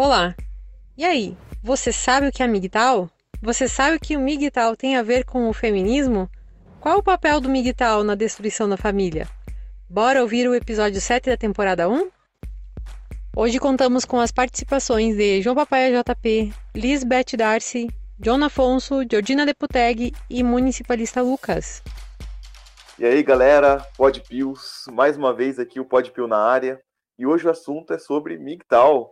Olá! E aí, você sabe o que é MGTOW? Você sabe que o MGTOW tem a ver com o feminismo? Qual o papel do MGTOW na destruição da família? Bora ouvir o episódio 7 da temporada 1? Hoje contamos com as participações de João Papaia JP, Lisbeth Darcy, John Afonso, Georgina Deputeg e Municipalista Lucas. E aí, galera, Podpios, mais uma vez aqui o Podpio na área. E hoje o assunto é sobre MGTOW,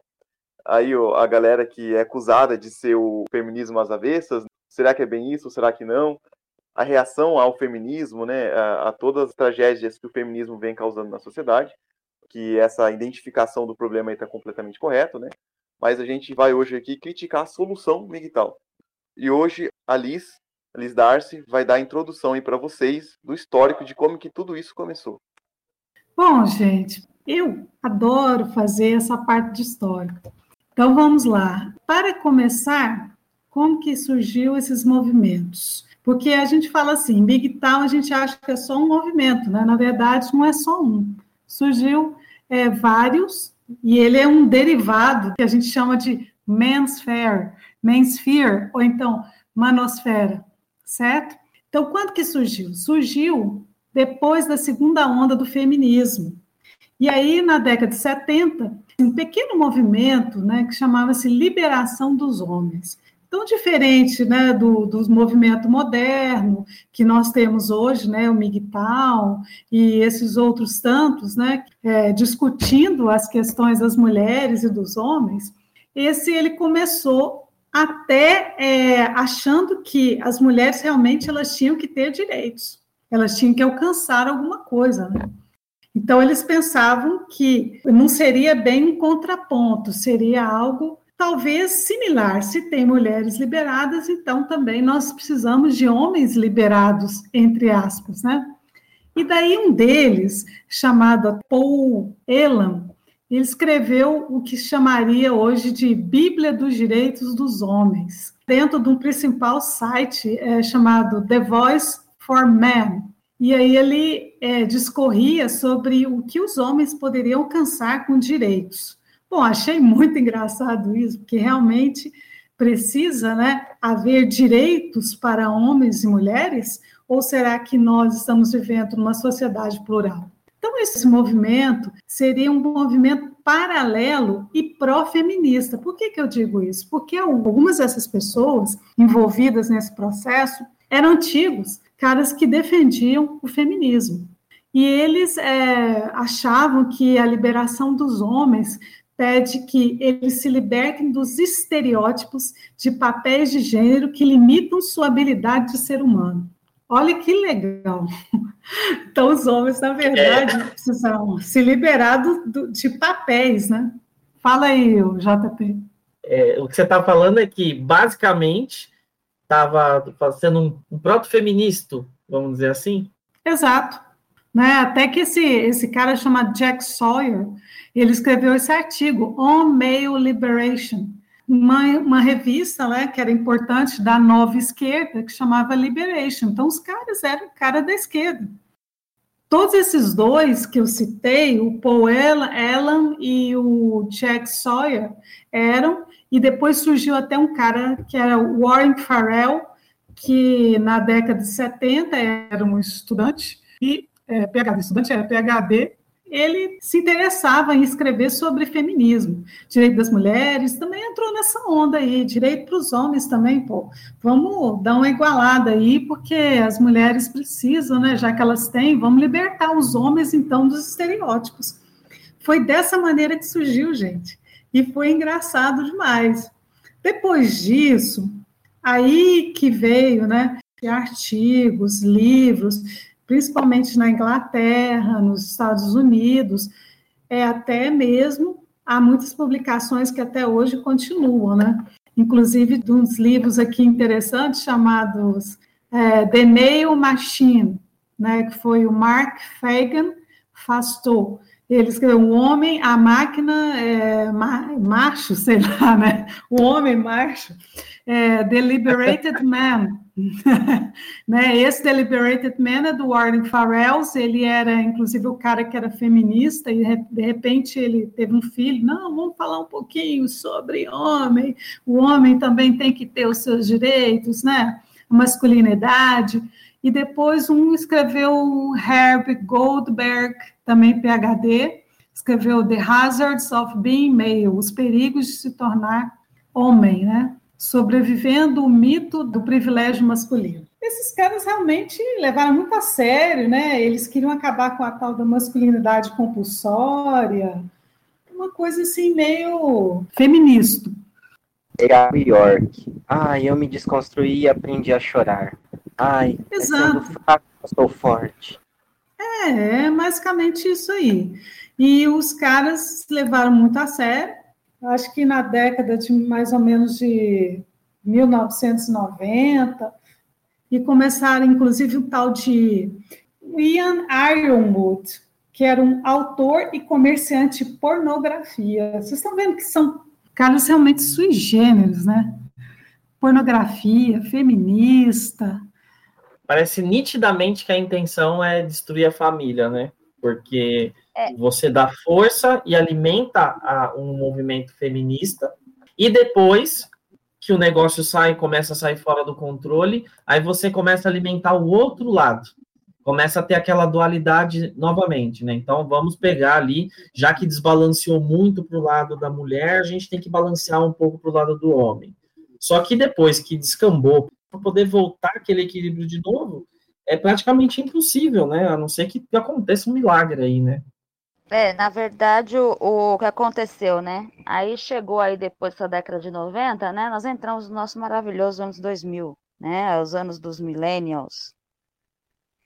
aí a galera que é acusada de ser o feminismo às avessas, será que é bem isso, será que não? A reação ao feminismo, né, a, a todas as tragédias que o feminismo vem causando na sociedade, que essa identificação do problema está completamente correto, né? Mas a gente vai hoje aqui criticar a solução migtal. E hoje a Liz, a Liz Darcy, vai dar a introdução aí para vocês do histórico de como que tudo isso começou. Bom, gente, eu adoro fazer essa parte de história. Então vamos lá. Para começar, como que surgiu esses movimentos? Porque a gente fala assim, Big Town a gente acha que é só um movimento, né? Na verdade, não é só um. Surgiu é, vários, e ele é um derivado que a gente chama de Mansphere, Mansphere, ou então Manosfera, certo? Então, quando que surgiu? Surgiu depois da segunda onda do feminismo. E aí, na década de 70, um pequeno movimento né, que chamava-se Liberação dos Homens. Tão diferente né, do, do movimento moderno que nós temos hoje, né, o MGTOW e esses outros tantos, né, é, discutindo as questões das mulheres e dos homens, esse ele começou até é, achando que as mulheres realmente elas tinham que ter direitos, elas tinham que alcançar alguma coisa, né? Então, eles pensavam que não seria bem um contraponto, seria algo talvez similar. Se tem mulheres liberadas, então também nós precisamos de homens liberados, entre aspas, né? E daí um deles, chamado Paul Elam, ele escreveu o que chamaria hoje de Bíblia dos Direitos dos Homens, dentro de um principal site é, chamado The Voice for Men, e aí ele é, discorria sobre o que os homens poderiam alcançar com direitos. Bom, achei muito engraçado isso, porque realmente precisa né, haver direitos para homens e mulheres, ou será que nós estamos vivendo numa sociedade plural? Então, esse movimento seria um movimento paralelo e pró-feminista. Por que, que eu digo isso? Porque algumas dessas pessoas envolvidas nesse processo eram antigos, caras que defendiam o feminismo. E eles é, achavam que a liberação dos homens pede que eles se libertem dos estereótipos de papéis de gênero que limitam sua habilidade de ser humano. Olha que legal. Então, os homens, na verdade, é. precisam se liberar do, do, de papéis, né? Fala aí, JP. É, o que você está falando é que, basicamente, estava sendo um, proto-feminista, vamos dizer assim? Exato. Né? Até que esse, esse cara chamado Jack Sawyer, ele escreveu esse artigo, On Male Liberation, uma, uma revista né, que era importante da nova esquerda, que chamava Liberation. Então, os caras eram cara da esquerda. Todos esses dois que eu citei, o Paul Allen e o Jack Sawyer, eram e depois surgiu até um cara que era Warren Farrell, que na década de 70 era um estudante, e é, PhD, estudante era PhD, ele se interessava em escrever sobre feminismo, direito das mulheres, também entrou nessa onda aí, direito para os homens também, pô, vamos dar uma igualada aí, porque as mulheres precisam, né, já que elas têm, vamos libertar os homens, então, dos estereótipos. Foi dessa maneira que surgiu, gente e foi engraçado demais. Depois disso, aí que veio, né, artigos, livros, principalmente na Inglaterra, nos Estados Unidos, é até mesmo há muitas publicações que até hoje continuam, né? Inclusive de uns livros aqui interessantes chamados é, The Nail Machine, né? Que foi o Mark Fagan Fastow Ele escreveu um homem, a máquina é, macho, sei lá, né? O homem macho, é, Deliberated Man. né? Esse Deliberated Man é do Warren Farrells, ele era, inclusive, o cara que era feminista, e de repente ele teve um filho, não, vamos falar um pouquinho sobre homem, o homem também tem que ter os seus direitos, né? A masculinidade. E depois um escreveu Herb Goldberg, também PhD, escreveu The Hazards of Being Male, os perigos de se tornar homem, né? Sobrevivendo o mito do privilégio masculino. Esses caras realmente levaram muito a sério, né? Eles queriam acabar com a tal da masculinidade compulsória, uma coisa assim meio feminista. É York. Ah, eu me desconstruí e aprendi a chorar. Ai, Exato. fraco, eu sou forte. É, é basicamente isso aí. E os caras levaram muito a sério. Acho que na década de mais ou menos de 1990, e começaram, inclusive, um tal de Ian Ironwood, que era um autor e comerciante de pornografia. Vocês estão vendo que são caras realmente sui generis, né? Pornografia, feminista, parece nitidamente que a intenção é destruir a família, né? Porque é. você dá força e alimenta a, um movimento feminista, e depois que o negócio sai, começa a sair fora do controle, aí você começa a alimentar o outro lado. Começa a ter aquela dualidade novamente, né? Então vamos pegar ali, já que desbalanceou muito para o lado da mulher, a gente tem que balancear um pouco para o lado do homem. Só que depois que descambou para poder voltar aquele equilíbrio de novo, é praticamente impossível, né? A não ser que aconteça um milagre aí, né? É, na verdade, o, o que aconteceu, né? Aí chegou aí depois da década de 90, né? Nós entramos no nosso maravilhoso anos 2000, né? Os anos dos millennials.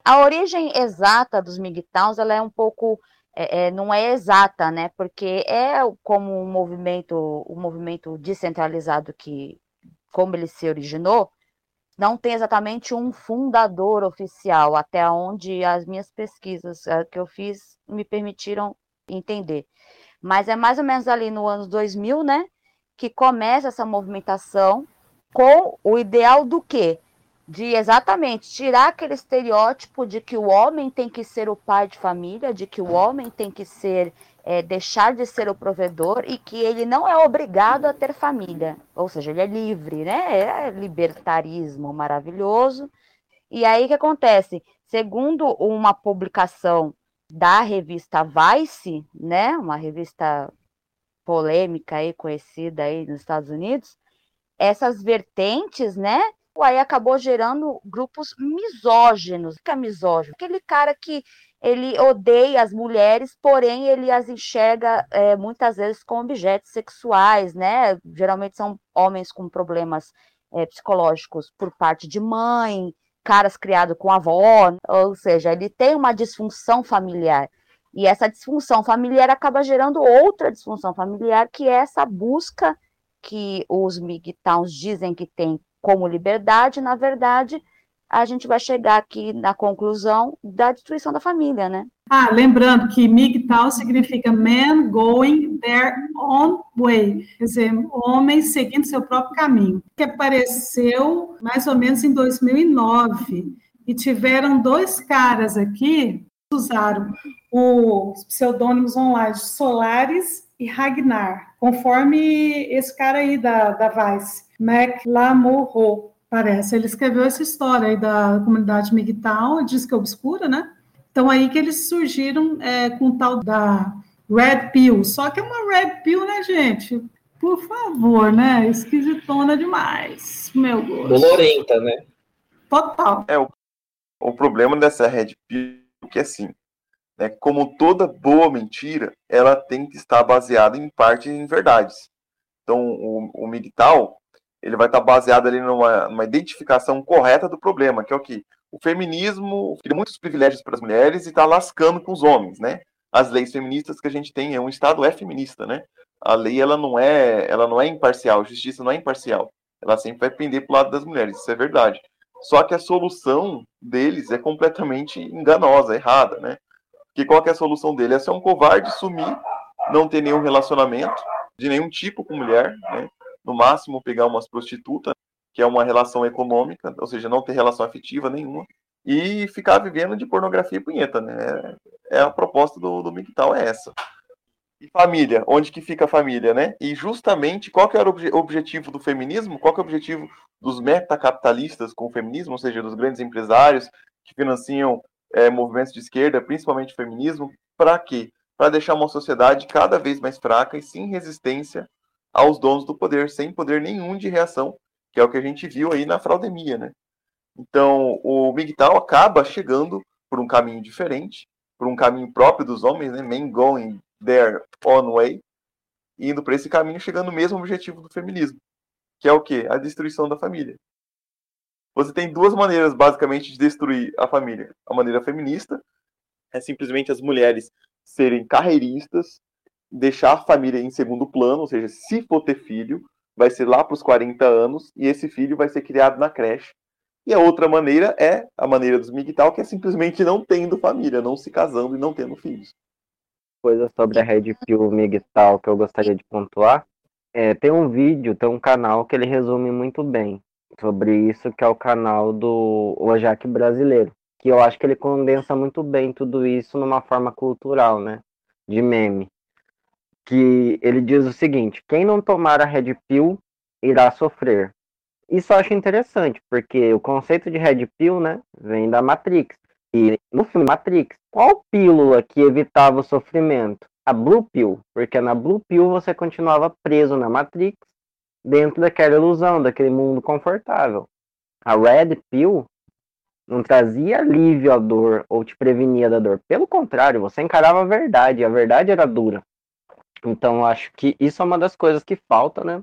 A origem exata dos MGTOWs, ela é um pouco, é, é, não é exata, né? Porque é como um movimento, o movimento descentralizado que, como ele se originou, não tem exatamente um fundador oficial, até onde as minhas pesquisas eh, que eu fiz me permitiram entender. Mas é mais ou menos ali no ano 2000, né, que começa essa movimentação com o ideal do quê? De exatamente tirar aquele estereótipo de que o homem tem que ser o pai de família, de que o homem tem que ser é, deixar de ser o provedor e que ele não é obrigado a ter família, ou seja, ele é livre, né? É libertarismo maravilhoso. E aí o que acontece? Segundo uma publicação da revista Vice, né, uma revista polêmica aí conhecida aí nos Estados Unidos, essas vertentes, né, aí acabou gerando grupos misóginos. O que é misógino? Aquele cara que ele odeia as mulheres, porém ele as enxerga é, muitas vezes como objetos sexuais, né? Geralmente são homens com problemas é, psicológicos por parte de mãe, caras criados com avó, ou seja, ele tem uma disfunção familiar. E essa disfunção familiar acaba gerando outra disfunção familiar, que é essa busca que os MGTOWs dizem que tem como liberdade, na verdade, a gente vai chegar aqui na conclusão da destruição da família, né? Ah, lembrando que MGTOW significa man going their own way, quer dizer, homens seguindo seu próprio caminho, que apareceu mais ou menos em 2009, e tiveram dois caras aqui que usaram os pseudônimos online Solaris e Ragnar, conforme esse cara aí da, da Vice, Mac Lamoureux Parece. Ele escreveu essa história aí da comunidade MGTOW, diz que é obscura, né? Então aí que eles surgiram é, com o tal da Red Pill. Só que é uma Red Pill, né, gente? Por favor, né? Esquisitona demais. Meu Deus. Dolorenta, né? Total. É, o, o problema dessa Red Pill é que, assim, né, como toda boa mentira, ela tem que estar baseada em parte em verdades. Então, o, o MGTOW, ele vai estar baseado ali numa, numa identificação correta do problema, que é o que? O feminismo tem muitos privilégios para as mulheres e está lascando com os homens, né? As leis feministas que a gente tem, é um Estado é feminista, né? A lei ela não é, ela não é imparcial, a justiça não é imparcial. Ela sempre vai pender para o lado das mulheres, isso é verdade. Só que a solução deles é completamente enganosa, errada, né? O Que qual que é a solução dele? É ser um covarde, sumir, não ter nenhum relacionamento de nenhum tipo com mulher, né? No máximo pegar umas prostitutas, que é uma relação econômica, ou seja, não ter relação afetiva nenhuma, e ficar vivendo de pornografia e punheta, né? É a proposta do, do MGTOW, é essa. E família, onde que fica a família, né? E justamente, qual que era o obje objetivo do feminismo? Qual que é o objetivo dos metacapitalistas com o feminismo, ou seja, dos grandes empresários que financiam é, movimentos de esquerda, principalmente feminismo? Para quê? Para deixar uma sociedade cada vez mais fraca e sem resistência aos donos do poder, sem poder nenhum de reação, que é o que a gente viu aí na fraudemia, né? Então, o MGTOW acaba chegando por um caminho diferente, por um caminho próprio dos homens, né? Men going their own way, indo para esse caminho, chegando no mesmo objetivo do feminismo, que é o quê? A destruição da família. Você tem duas maneiras, basicamente, de destruir a família. A maneira feminista é simplesmente as mulheres serem carreiristas, deixar a família em segundo plano, ou seja, se for ter filho, vai ser lá para os 40 anos e esse filho vai ser criado na creche. E a outra maneira é a maneira dos MGTOW, que é simplesmente não tendo família, não se casando e não tendo filhos coisa sobre a Red Pill MGTOW que eu gostaria de pontuar. É, tem um vídeo, tem um canal que ele resume muito bem sobre isso, que é o canal do Ojak Brasileiro. Que eu acho que ele condensa muito bem tudo isso numa forma cultural, né? De meme. Que ele diz o seguinte: quem não tomar a Red Pill irá sofrer. Isso eu acho interessante, porque o conceito de Red Pill, né, vem da Matrix. E no filme Matrix, qual pílula que evitava o sofrimento? A Blue Pill, porque na Blue Pill você continuava preso na Matrix, dentro daquela ilusão, daquele mundo confortável. A Red Pill não trazia alívio à dor ou te prevenia da dor. Pelo contrário, você encarava a verdade, a verdade era dura. Então, acho que isso é uma das coisas que falta, né,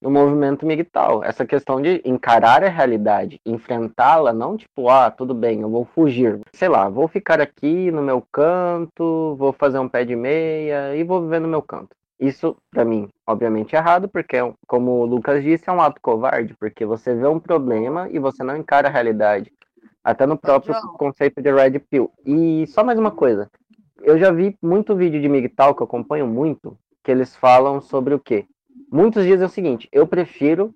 no movimento MGTOW. Essa questão de encarar a realidade, enfrentá-la, não tipo, ah, tudo bem, eu vou fugir. Sei lá, vou ficar aqui no meu canto, vou fazer um pé de meia e vou viver no meu canto. Isso, para mim, obviamente é errado, porque, como o Lucas disse, é um ato covarde, porque você vê um problema e você não encara a realidade. Até no próprio conceito de Red Pill. E só mais uma coisa. Eu já vi muito vídeo de MGTOW, que eu acompanho muito, que eles falam sobre o quê? Muitos dizem o seguinte: eu prefiro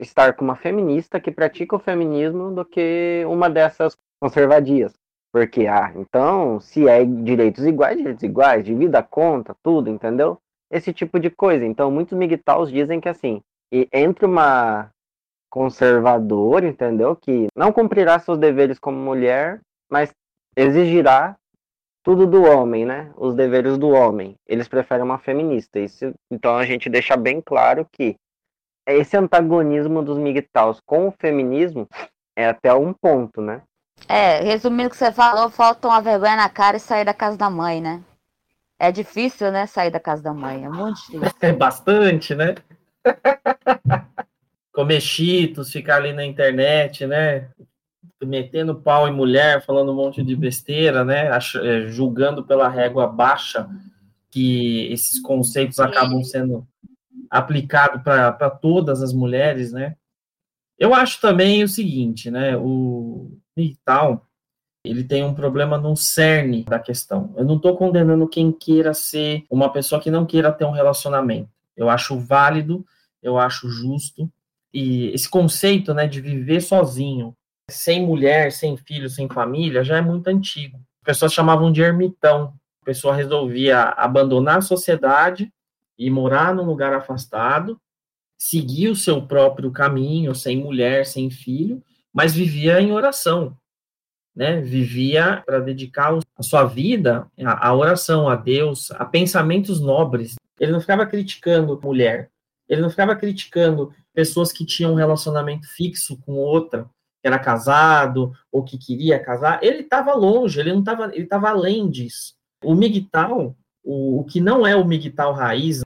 estar com uma feminista que pratica o feminismo do que uma dessas conservadias. Porque, ah, então, se é direitos iguais, direitos iguais, divida conta, tudo, entendeu? Esse tipo de coisa. Então, muitos migtaus dizem que, assim, entre uma conservadora, entendeu? Que não cumprirá seus deveres como mulher, mas exigirá tudo do homem, né? Os deveres do homem. Eles preferem uma feminista. Isso, então a gente deixa bem claro que esse antagonismo dos MGTOWs com o feminismo é até um ponto, né? É, resumindo o que você falou, falta uma vergonha na cara e sair da casa da mãe, né? É difícil, né, sair da casa da mãe, é muito difícil. É bastante, né? Comer cheetos, ficar ali na internet, né? Metendo pau em mulher, falando um monte de besteira, né? É, julgando pela régua baixa que esses conceitos acabam sendo aplicados para todas as mulheres, né? Eu acho também o seguinte, né? O Vital, ele tem um problema no cerne da questão. Eu não estou condenando quem queira ser uma pessoa que não queira ter um relacionamento. Eu acho válido, eu acho justo. E esse conceito, né, de viver sozinho, sem mulher, sem filho, sem família, já é muito antigo. As pessoas chamavam de ermitão. A pessoa resolvia abandonar a sociedade e morar num lugar afastado, seguir o seu próprio caminho, sem mulher, sem filho, mas vivia em oração, né? Vivia para dedicar a sua vida à oração, a Deus, a pensamentos nobres. Ele não ficava criticando mulher, ele não ficava criticando pessoas que tinham um relacionamento fixo com outra, era casado ou que queria casar, ele estava longe, ele não estava, ele estava além disso. O migtal, o, o que não é o migtal raiz,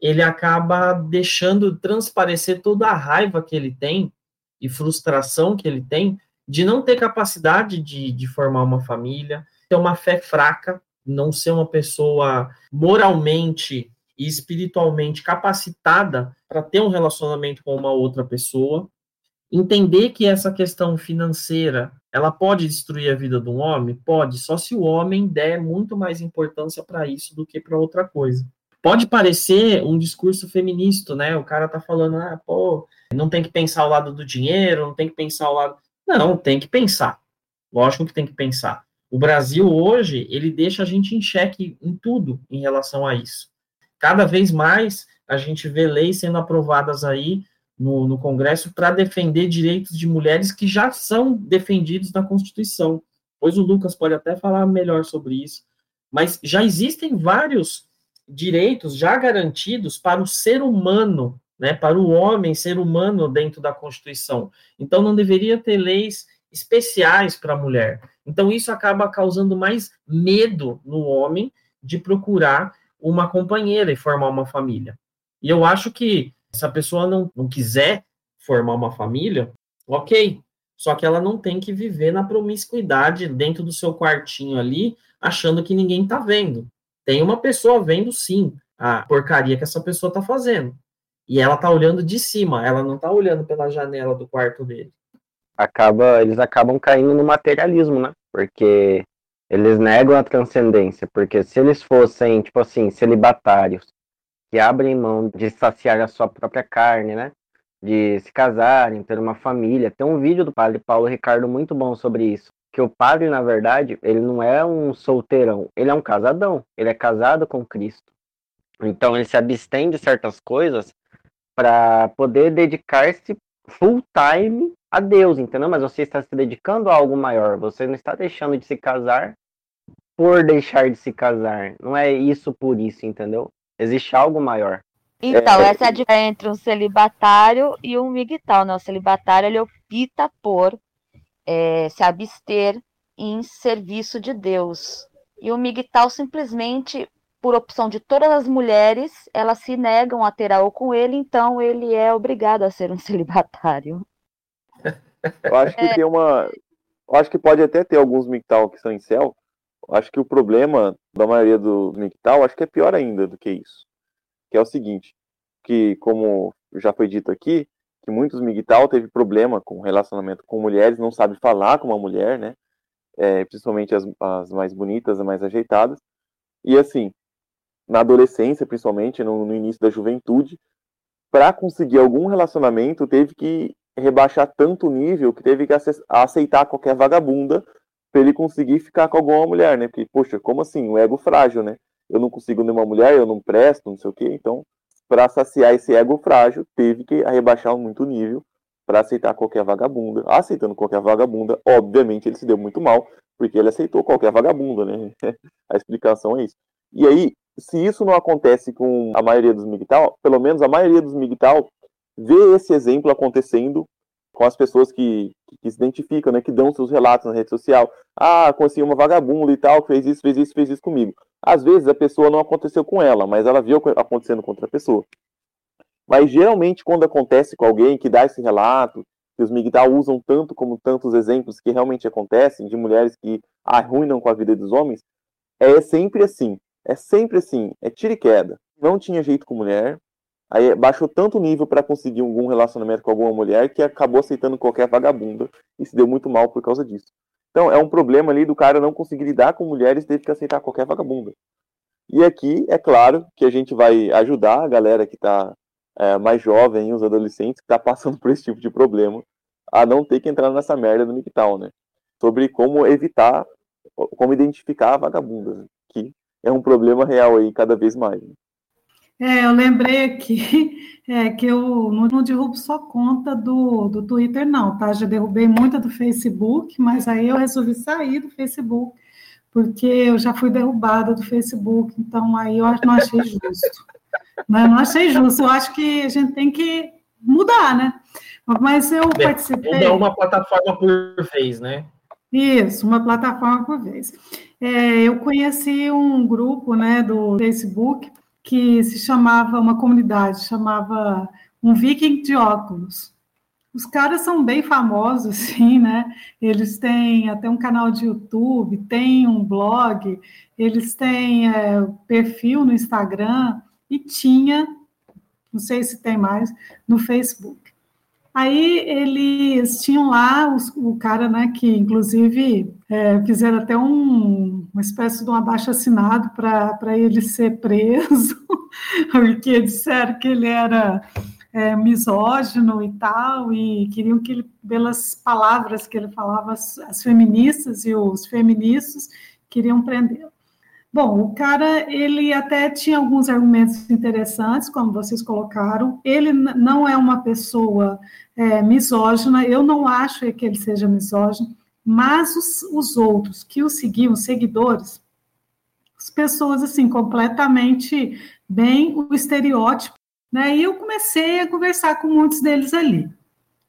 ele acaba deixando transparecer toda a raiva que ele tem e frustração que ele tem de não ter capacidade de, de formar uma família, ter uma fé fraca, não ser uma pessoa moralmente e espiritualmente capacitada para ter um relacionamento com uma outra pessoa, entender que essa questão financeira ela pode destruir a vida do homem? Pode, só se o homem der muito mais importância para isso do que para outra coisa. Pode parecer um discurso feminista, né? O cara tá falando, ah, pô, não tem que pensar ao lado do dinheiro, não tem que pensar ao lado. Não, tem que pensar. Lógico que tem que pensar. O Brasil hoje, ele deixa a gente em xeque em tudo em relação a isso. Cada vez mais a gente vê leis sendo aprovadas aí no, no Congresso para defender direitos de mulheres que já são defendidos na Constituição. Pois o Lucas pode até falar melhor sobre isso. Mas já existem vários direitos já garantidos para o ser humano, né, para o homem, ser humano dentro da Constituição. Então não deveria ter leis especiais para a mulher. Então isso acaba causando mais medo no homem de procurar uma companheira e formar uma família. E eu acho que se a pessoa não, não quiser formar uma família, ok. Só que ela não tem que viver na promiscuidade dentro do seu quartinho ali, achando que ninguém tá vendo. Tem uma pessoa vendo sim a porcaria que essa pessoa tá fazendo. E ela tá olhando de cima, ela não tá olhando pela janela do quarto dele. Acaba, eles acabam caindo no materialismo, né? Porque eles negam a transcendência, porque se eles fossem, tipo assim, celibatários, que abrem mão de saciar a sua própria carne, né? De se casarem, ter uma família. Tem um vídeo do padre Paulo Ricardo muito bom sobre isso. Que o padre, na verdade, ele não é um solteirão, ele é um casadão. Ele é casado com Cristo. Então ele se abstém de certas coisas para poder dedicar-se full time a Deus, entendeu? Mas você está se dedicando a algo maior. Você não está deixando de se casar por deixar de se casar. Não é isso por isso, entendeu? Existe algo maior. Então, é... essa é a diferença entre um celibatário e um migtal, né? O celibatário, ele opta por é, se abster em serviço de Deus. E o migtal, simplesmente, por opção de todas as mulheres, elas se negam a ter algo com ele, então ele é obrigado a ser um celibatário. Eu acho que é... tem uma... Eu acho que pode até ter alguns migtal que são em céu, acho que o problema da maioria do MGTOW, acho que é pior ainda do que isso. Que é o seguinte, que como já foi dito aqui, que muitos MGTOW teve problema com relacionamento com mulheres, não sabe falar com uma mulher, né? É, principalmente as, as, mais bonitas, as mais ajeitadas. E assim, na adolescência, principalmente, no, no início da juventude, para conseguir algum relacionamento, teve que rebaixar tanto o nível que teve que aceitar qualquer vagabunda para ele conseguir ficar com alguma mulher, né? Porque, poxa, como assim? O ego frágil, né? Eu não consigo nenhuma mulher, eu não presto, não sei o quê. Então, para saciar esse ego frágil, teve que arrebaixar muito o nível para aceitar qualquer vagabunda. Aceitando qualquer vagabunda, obviamente ele se deu muito mal, porque ele aceitou qualquer vagabunda, né? a explicação é isso. E aí, se isso não acontece com a maioria dos MGTOW, pelo menos a maioria dos MGTOW vê esse exemplo acontecendo com as pessoas que, que, se identificam, né, que dão seus relatos na rede social. Ah, consegui uma vagabunda e tal, fez isso, fez isso, fez isso comigo. Às vezes a pessoa não aconteceu com ela, mas ela viu acontecendo com outra pessoa. Mas geralmente quando acontece com alguém que dá esse relato, que os migdal usam tanto como tantos exemplos que realmente acontecem, de mulheres que arruinam com a vida dos homens, é sempre assim. É sempre assim, é tira e queda. Não tinha jeito com mulher, Aí baixou tanto o nível para conseguir algum relacionamento com alguma mulher que acabou aceitando qualquer vagabunda e se deu muito mal por causa disso. Então é um problema ali do cara não conseguir lidar com mulheres teve que aceitar qualquer vagabunda. E aqui, é claro, que a gente vai ajudar a galera que está é, mais jovem, os adolescentes, que está passando por esse tipo de problema, a não ter que entrar nessa merda do MGTOW, né? Sobre como evitar, como identificar a vagabunda, né? que é um problema real aí cada vez mais. Né? É, eu lembrei aqui é, que eu não, não, derrubo só conta do, do Twitter, não, tá? Já derrubei muita do Facebook, mas aí eu resolvi sair do Facebook, porque eu já fui derrubada do Facebook, então aí eu não achei justo. né? Não achei justo, eu acho que a gente tem que mudar, né? Mas eu é, participei. Mudar uma plataforma por vez, né? Isso, uma plataforma por vez. É, eu conheci um grupo né, do Facebook que se chamava, uma comunidade, chamava Um Viking de Óculos. Os caras são bem famosos, sim, né? Eles têm até um canal de YouTube, têm um blog, eles têm é, perfil no Instagram e tinha, não sei se tem mais, no Facebook. Aí eles tinham lá os, o cara, né, que inclusive é, fizeram até um, uma espécie de um abaixo assinado para ele ser preso, porque disseram que ele era é, misógino e tal, e queriam que ele, pelas palavras que ele falava, as, as feministas e os feministas queriam prendê-lo. Bom, o cara, ele até tinha alguns argumentos interessantes, como vocês colocaram. Ele não é uma pessoa é, misógina, eu não acho que ele seja misógino, mas os, os outros que o seguiam, os seguidores, as pessoas, assim, completamente bem o estereótipo, né? E eu comecei a conversar com muitos deles ali,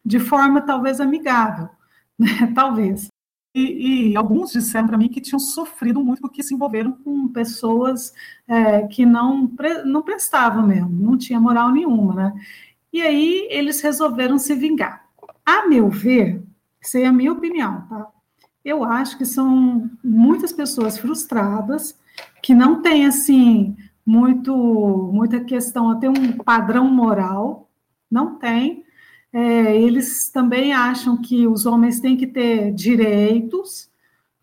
de forma talvez amigável, né? Talvez. E, e, alguns disseram para mim que tinham sofrido muito porque se envolveram com pessoas é, que não, não prestavam mesmo, não tinha moral nenhuma, né? E aí eles resolveram se vingar. A meu ver, isso é a minha opinião, tá? Eu acho que são muitas pessoas frustradas que não têm assim muito muita questão a ter um padrão moral, não tem, é, eles também acham que os homens têm que ter direitos,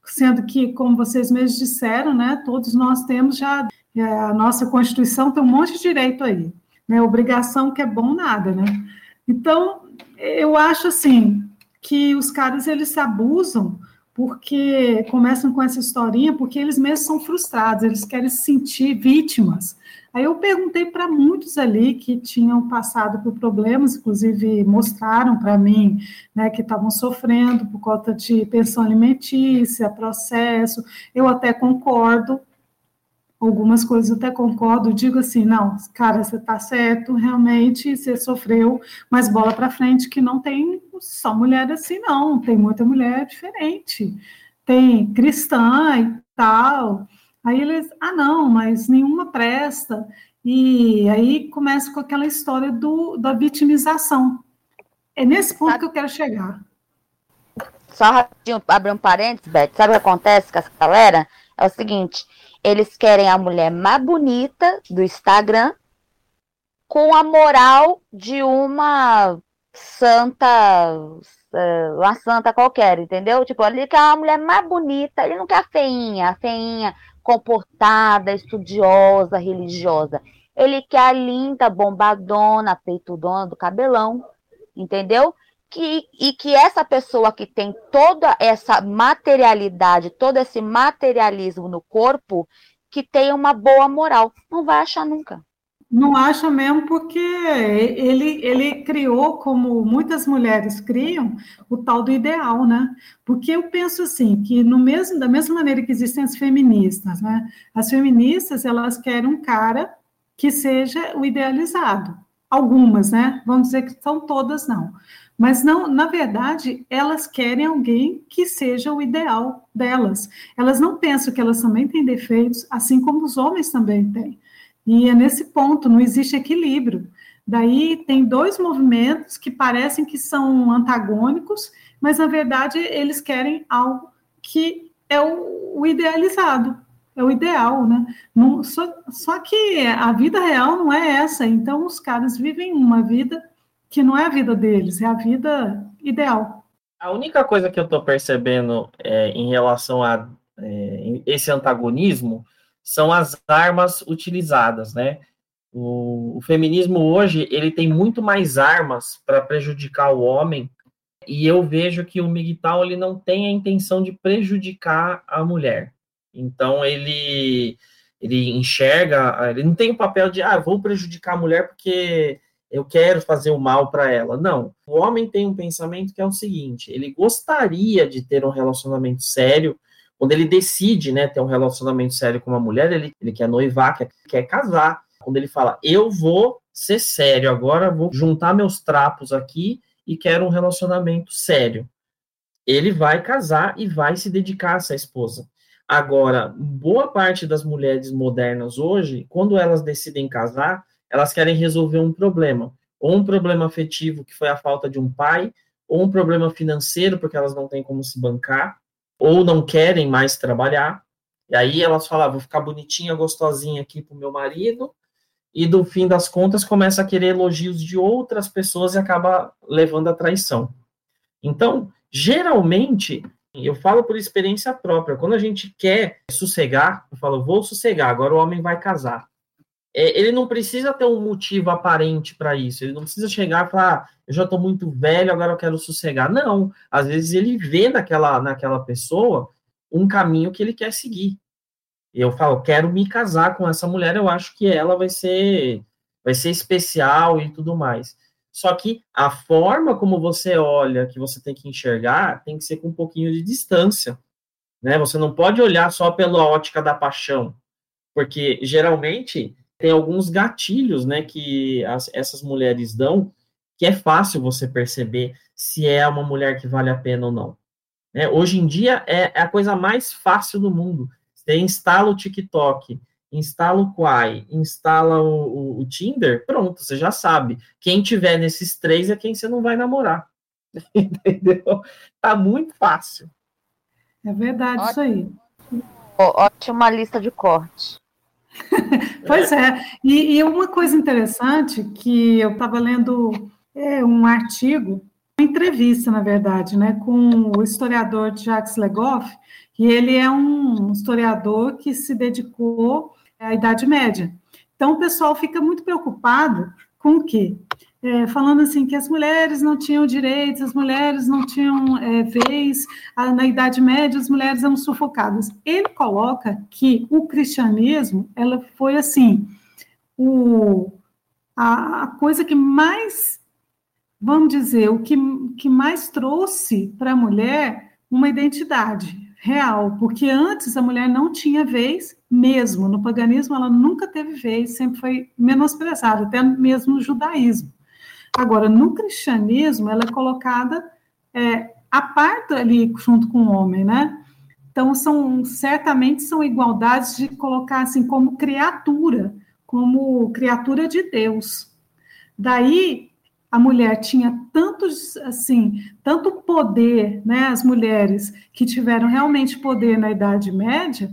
sendo que, como vocês mesmos disseram, né, todos nós temos já, é, a nossa Constituição tem um monte de direito aí, né, obrigação que é bom nada, né? Então, eu acho assim, que os caras, eles se abusam porque começam com essa historinha, porque eles mesmos são frustrados, eles querem se sentir vítimas, Aí eu perguntei para muitos ali que tinham passado por problemas, inclusive mostraram para mim né, que estavam sofrendo por conta de pensão alimentícia, processo. Eu até concordo, algumas coisas até concordo, digo assim, não, cara, você está certo, realmente você sofreu, mas bola para frente que não tem só mulher assim, não, tem muita mulher diferente, tem cristã e tal, Aí eles, ah, não, mas nenhuma presta. E aí começa com aquela história do, da vitimização. É nesse ponto que eu quero chegar. Só rapidinho, abrir um parênteses, Beth. Sabe o que acontece com essa galera? É o seguinte: eles querem a mulher mais bonita do Instagram com a moral de uma santa, é, uma santa qualquer, entendeu? Tipo, ele quer uma mulher mais bonita, ele não quer a feinha, a feinha comportada, estudiosa, religiosa. Ele quer a linda, bombadona, peitudona do cabelão, entendeu? Que, e que essa pessoa que tem toda essa materialidade, todo esse materialismo no corpo, que tem uma boa moral. Não vai achar nunca. Não acha mesmo porque ele, ele criou, como muitas mulheres criam, o tal do ideal, né? Porque eu penso assim, que no mesmo, da mesma maneira que existem as feministas, né? As feministas, elas querem um cara que seja o idealizado. Algumas, né? Vamos dizer que são todas, não. Mas não, na verdade, elas querem alguém que seja o ideal delas. Elas não pensam que elas também têm defeitos, assim como os homens também têm. E é nesse ponto, não existe equilíbrio. Daí tem dois movimentos que parecem que são antagônicos, mas na verdade eles querem algo que é o, idealizado, é o ideal, né? Não, só, só que a vida real não é essa, então os caras vivem uma vida que não é a vida deles, é a vida ideal. A única coisa que eu estou percebendo é, em relação a é, esse antagonismo são as armas utilizadas, né? O, o feminismo hoje ele tem muito mais armas para prejudicar o homem e eu vejo que o MGTOW ele não tem a intenção de prejudicar a mulher. Então ele ele enxerga, ele não tem o papel de ah, vou prejudicar a mulher porque eu quero fazer o mal para ela. Não. O homem tem um pensamento que é o seguinte: ele gostaria de ter um relacionamento sério, quando ele decide, né, ter um relacionamento sério com uma mulher, ele, ele quer noivar, quer, quer casar. Quando ele fala, eu vou ser sério, agora vou juntar meus trapos aqui e quero um relacionamento sério. Ele vai casar e vai se dedicar a essa esposa. Agora, boa parte das mulheres modernas hoje, quando elas decidem casar, elas querem resolver um problema. Ou um problema afetivo, que foi a falta de um pai, ou um problema financeiro, porque elas não têm como se bancar, ou não querem mais trabalhar. E aí elas falam, ah, vou ficar bonitinha, gostosinha aqui pro meu marido, e do fim das contas começa a querer elogios de outras pessoas e acaba levando a traição. Então, geralmente, eu falo por experiência própria, quando a gente quer sossegar, eu falo, vou sossegar, agora o homem vai casar. É, ele não precisa ter um motivo aparente para isso, ele não precisa chegar e falar, ah, eu já estou muito velho, agora eu quero sossegar. Não, às vezes ele vê naquela, naquela pessoa um caminho que ele quer seguir. Eu falo, quero me casar com essa mulher, eu acho que ela vai ser vai ser especial e tudo mais. Só que a forma como você olha, que você tem que enxergar, tem que ser com um pouquinho de distância, né? Você não pode olhar só pela ótica da paixão, porque geralmente tem alguns gatilhos, né, que as, essas mulheres dão, que é fácil você perceber se é uma mulher que vale a pena ou não. Né? Hoje em dia é, é a coisa mais fácil do mundo. Você instala o TikTok, instala o Quai, instala o, o, o, Tinder, pronto, você já sabe. Quem tiver nesses três é quem você não vai namorar. Entendeu? Tá muito fácil. É verdade Ótimo. isso aí. Ótima lista de cortes. pois é. E, e, uma coisa interessante que eu estava lendo é, um artigo, uma entrevista, na verdade, né, com o historiador Jacques Legoff, e ele é um historiador que se dedicou à Idade Média. Então, o pessoal fica muito preocupado com o quê? É, falando assim que as mulheres não tinham direitos, as mulheres não tinham é, vez, a, na Idade Média as mulheres eram sufocadas. Ele coloca que o cristianismo, ela foi assim, o, a, a coisa que mais, vamos dizer, o que, que mais trouxe para a mulher uma identidade, real, porque antes a mulher não tinha vez mesmo. No paganismo, ela nunca teve vez, sempre foi menosprezada, até mesmo no judaísmo. Agora, no cristianismo, ela é colocada é, a parte ali junto com o homem, né? Então, são certamente são igualdades de colocar assim como criatura, como criatura de Deus. Daí a mulher tinha tantos, assim, tanto poder, né, as mulheres que tiveram realmente poder na Idade Média,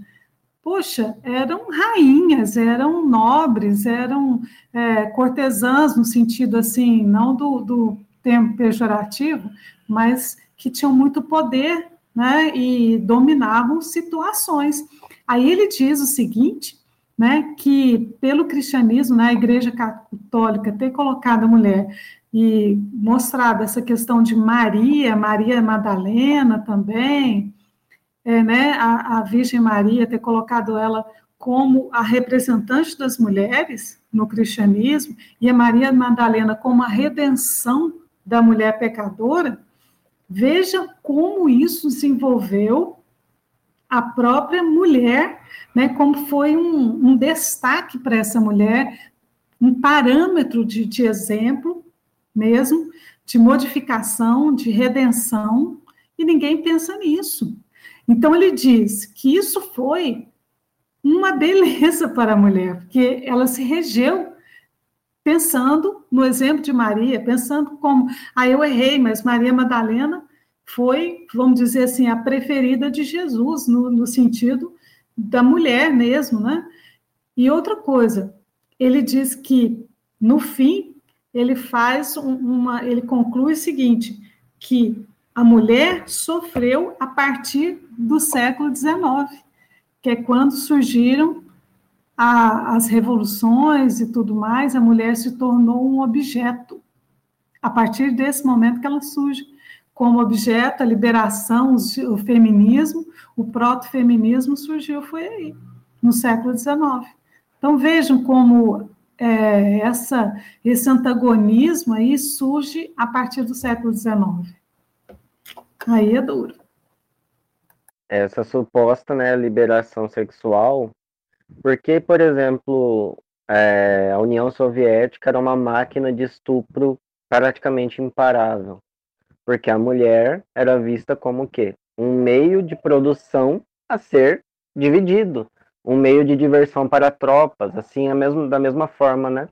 poxa, eram rainhas, eram nobres, eram é, cortesãs no sentido, assim, não do, do termo pejorativo, mas que tinham muito poder, né, e dominavam situações. Aí ele diz o seguinte, né, que pelo cristianismo, né, a Igreja Católica ter colocado a mulher e mostrado essa questão de Maria, Maria Madalena também, é, né, a, a Virgem Maria ter colocado ela como a representante das mulheres no cristianismo e a Maria Madalena como a redenção da mulher pecadora, veja como isso desenvolveu a própria mulher, né, como foi um, um destaque para essa mulher, um parâmetro de, de exemplo mesmo, de modificação, de redenção, e ninguém pensa nisso. Então, ele diz que isso foi uma beleza para a mulher, porque ela se regeu pensando no exemplo de Maria, pensando como, ah, eu errei, mas Maria Madalena foi, vamos dizer assim, a preferida de Jesus, no, no sentido da mulher mesmo, né? E outra coisa, ele diz que, no fim, ele faz uma, ele conclui o seguinte, que a mulher sofreu a partir do século XIX, que é quando surgiram a, as revoluções e tudo mais, a mulher se tornou um objeto. A partir desse momento que ela surge como objeto, a liberação, o feminismo, o proto-feminismo surgiu, foi aí, no século XIX. Então vejam como é, essa, esse antagonismo aí surge a partir do século XIX. Aí é duro. Essa suposta né, liberação sexual, porque, por exemplo, é, a União Soviética era uma máquina de estupro praticamente imparável, porque a mulher era vista como o quê? Um meio de produção a ser dividido um meio de diversão para tropas, assim, a mesmo, da mesma forma, né?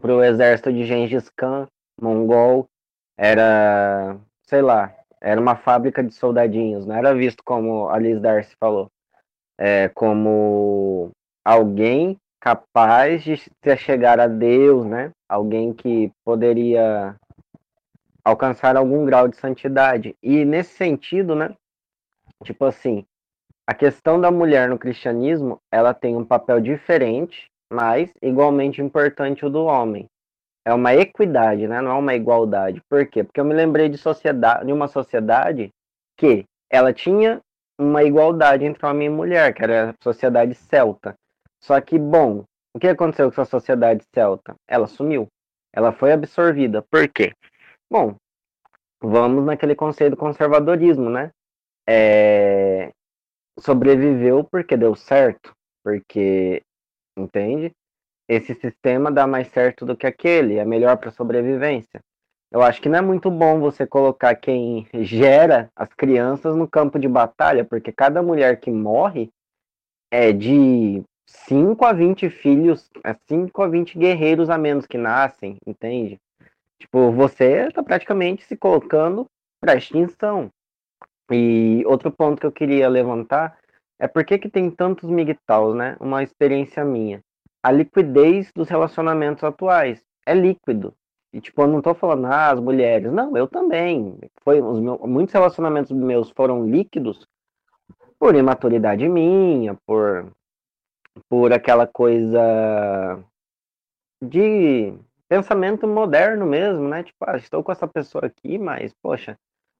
Para o exército de Gengis Khan, mongol, era, sei lá, era uma fábrica de soldadinhos, não era visto como a Liz Darcy falou, é, como alguém capaz de chegar a Deus, né? Alguém que poderia alcançar algum grau de santidade. E nesse sentido, né? Tipo assim, a questão da mulher no cristianismo, ela tem um papel diferente, mas igualmente importante o do homem. É uma equidade, né? Não é uma igualdade. Por quê? Porque eu me lembrei de sociedade, de uma sociedade que ela tinha uma igualdade entre homem e mulher, que era a sociedade celta. Só que, bom, o que aconteceu com essa sociedade celta? Ela sumiu. Ela foi absorvida. Por quê? Bom, vamos naquele conceito do conservadorismo, né? É... Sobreviveu porque deu certo, porque, entende? Esse sistema dá mais certo do que aquele, é melhor para sobrevivência. Eu acho que não é muito bom você colocar quem gera as crianças no campo de batalha, porque cada mulher que morre é de 5 a 20 filhos, é 5 a 20 guerreiros a menos que nascem, entende? Tipo, você tá praticamente se colocando para extinção. E outro ponto que eu queria levantar é por que, que tem tantos migtaus, né? Uma experiência minha. A liquidez dos relacionamentos atuais. É líquido. E, tipo, eu não tô falando, ah, as mulheres. Não, eu também. Foi, os meus, muitos relacionamentos meus foram líquidos por imaturidade minha, por por aquela coisa de pensamento moderno mesmo, né? Tipo, ah, estou com essa pessoa aqui, mas, poxa,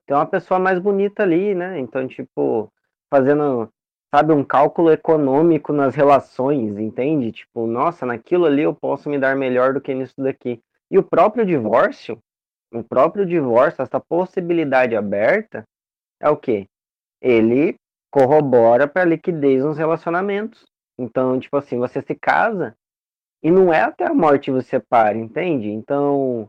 tem uma pessoa mais bonita ali, né? Então, tipo, fazendo, sabe, um cálculo econômico nas relações, entende? Tipo, nossa, naquilo ali eu posso me dar melhor do que nisso daqui. E o próprio divórcio, o próprio divórcio, essa possibilidade aberta, é o quê? Ele corrobora para a liquidez nos relacionamentos. Então, tipo assim, você se casa e não é até a morte você separa, entende? Então,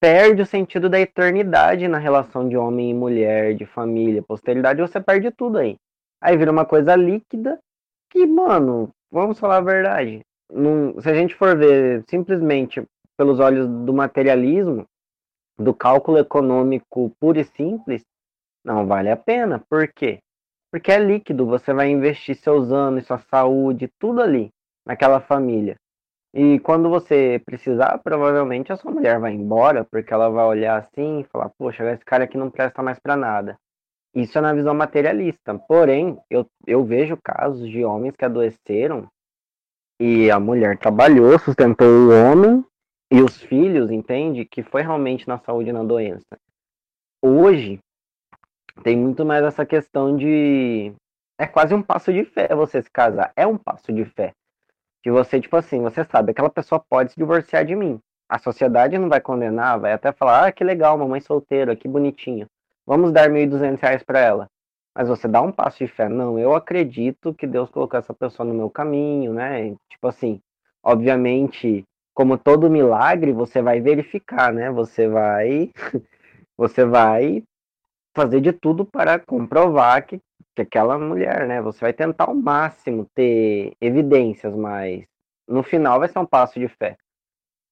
perde o sentido da eternidade na relação de homem e mulher, de família, posteridade, você perde tudo aí. Aí vira uma coisa líquida que, mano, vamos falar a verdade. Não, se a gente for ver simplesmente pelos olhos do materialismo, do cálculo econômico puro e simples, não vale a pena. Por quê? Porque é líquido, você vai investir seus anos, sua saúde, tudo ali, naquela família. E quando você precisar, provavelmente a sua mulher vai embora, porque ela vai olhar assim e falar: Poxa, esse cara aqui não presta mais para nada. Isso é na visão materialista. Porém, eu, eu vejo casos de homens que adoeceram e a mulher trabalhou, sustentou o homem e os filhos, entende? Que foi realmente na saúde e na doença. Hoje, tem muito mais essa questão de. É quase um passo de fé você se casar. É um passo de fé. Que você, tipo assim, você sabe, aquela pessoa pode se divorciar de mim. A sociedade não vai condenar, vai até falar, ah, que legal, mamãe solteira, que bonitinho. Vamos dar 1.200 reais para ela. Mas você dá um passo de fé. Não, eu acredito que Deus colocou essa pessoa no meu caminho, né? Tipo assim, obviamente, como todo milagre, você vai verificar, né? Você vai. Você vai fazer de tudo para comprovar que, que aquela mulher, né? Você vai tentar ao máximo ter evidências, mas no final vai ser um passo de fé.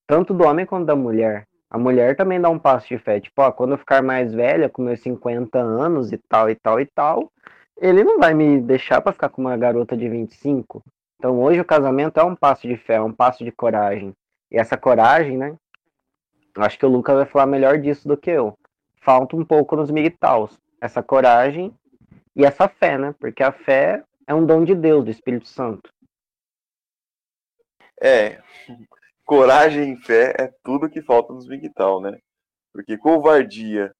Tanto do homem quanto da mulher. A mulher também dá um passo de fé. Tipo, ó, quando eu ficar mais velha, com meus 50 anos e tal, e tal, e tal, ele não vai me deixar para ficar com uma garota de 25. Então hoje o casamento é um passo de fé, é um passo de coragem. E essa coragem, né? Acho que o Lucas vai falar melhor disso do que eu falta um pouco nos militaus essa coragem e essa fé, né? Porque a fé é um dom de Deus, do Espírito Santo. É, coragem e fé é tudo que falta nos Miguel, né? Porque covardia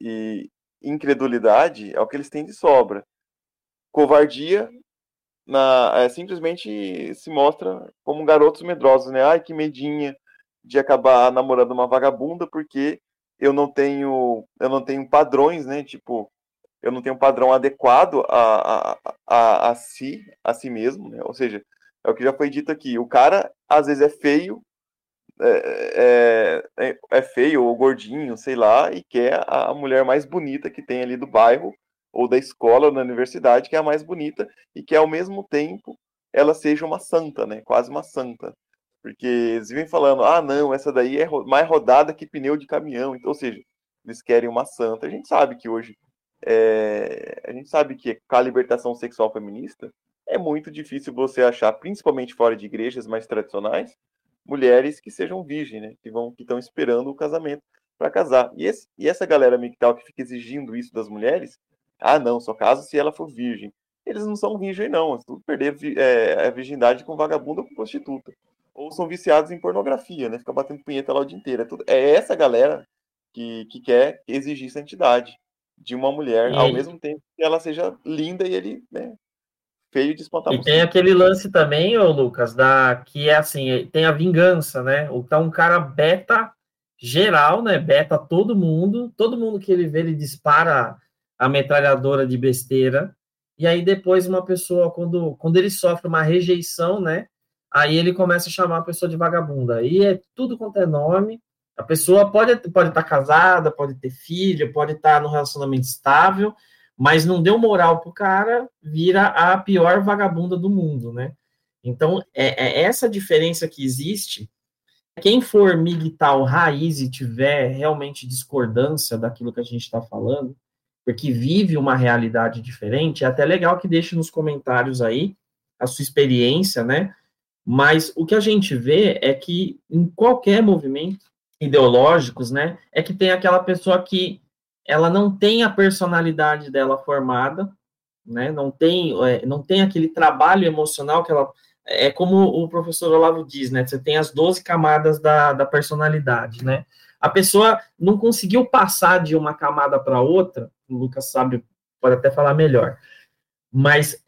e incredulidade é o que eles têm de sobra. Covardia na, é, simplesmente se mostra como garotos medrosos, né? Ai, que medinha de acabar namorando uma vagabunda porque eu não tenho eu não tenho padrões, né? Tipo, eu não tenho um padrão adequado a, a, a, a si, a si mesmo, né? Ou seja, é o que já foi dito aqui. O cara às vezes é feio, é, é, é, é feio ou gordinho, sei lá, e quer a mulher mais bonita que tem ali do bairro ou da escola ou da universidade, que é a mais bonita e que ao mesmo tempo ela seja uma santa, né? Quase uma santa. Porque eles vêm falando, ah, não, essa daí é mais rodada que pneu de caminhão. Então, ou seja, eles querem uma santa. A gente sabe que hoje, é... a gente sabe que com a libertação sexual feminista, é muito difícil você achar, principalmente fora de igrejas mais tradicionais, mulheres que sejam virgens, né? Que vão que estão esperando o casamento para casar. E, esse, e essa galera mictal que fica exigindo isso das mulheres, ah, não, só caso se ela for virgem. Eles não são virgem, não. Tudo perder é, a virgindade com vagabunda ou com prostituta. Ou são viciados em pornografia, né? Fica batendo punheta lá o dia inteiro. É, tudo, é essa galera que, que quer exigir santidade de uma mulher, ao mesmo tempo que ela seja linda e ele né, feio de espantar. E tem aquele lance também, ô Lucas, da que é assim, tem a vingança, né? Tá um cara beta geral, né? Beta todo mundo, todo mundo que ele vê, ele dispara a metralhadora de besteira. E aí depois uma pessoa, quando, quando ele sofre uma rejeição, né? Aí ele começa a chamar a pessoa de vagabunda. Aí é tudo quanto é nome. A pessoa pode pode estar tá casada, pode ter filho, pode estar tá no relacionamento estável, mas não deu moral pro cara, vira a pior vagabunda do mundo, né? Então, é, é essa diferença que existe. Quem for migtal raiz e tiver realmente discordância daquilo que a gente está falando, porque vive uma realidade diferente, é até legal que deixe nos comentários aí a sua experiência, né? Mas o que a gente vê é que em qualquer movimento ideológicos, né, é que tem aquela pessoa que ela não tem a personalidade dela formada, né? Não tem, é, não tem aquele trabalho emocional que ela é como o professor Olavo diz, né? Você tem as 12 camadas da, da personalidade, né? A pessoa não conseguiu passar de uma camada para outra, o Lucas sabe, pode até falar melhor, mas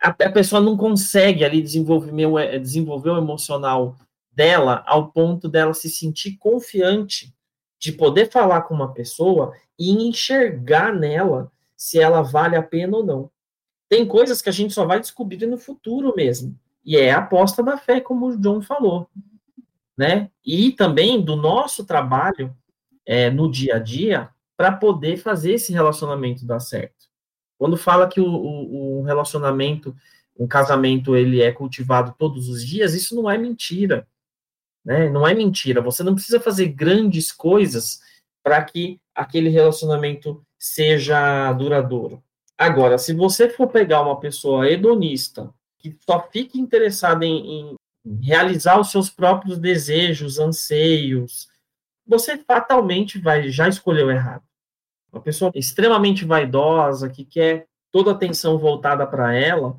a, a pessoa não consegue ali desenvolver, desenvolver o emocional dela ao ponto dela se sentir confiante de poder falar com uma pessoa e enxergar nela se ela vale a pena ou não. Tem coisas que a gente só vai descobrir no futuro mesmo. E é a aposta da fé, como o John falou. Né? E também do nosso trabalho é, no dia a dia para poder fazer esse relacionamento dar certo. Quando fala que o, o, o relacionamento, um casamento, ele é cultivado todos os dias, isso não é mentira. Né? Não é mentira. Você não precisa fazer grandes coisas para que aquele relacionamento seja duradouro. Agora, se você for pegar uma pessoa hedonista, que só fica interessada em, em realizar os seus próprios desejos, anseios, você fatalmente vai já escolheu errado. Uma pessoa extremamente vaidosa, que quer toda a atenção voltada para ela,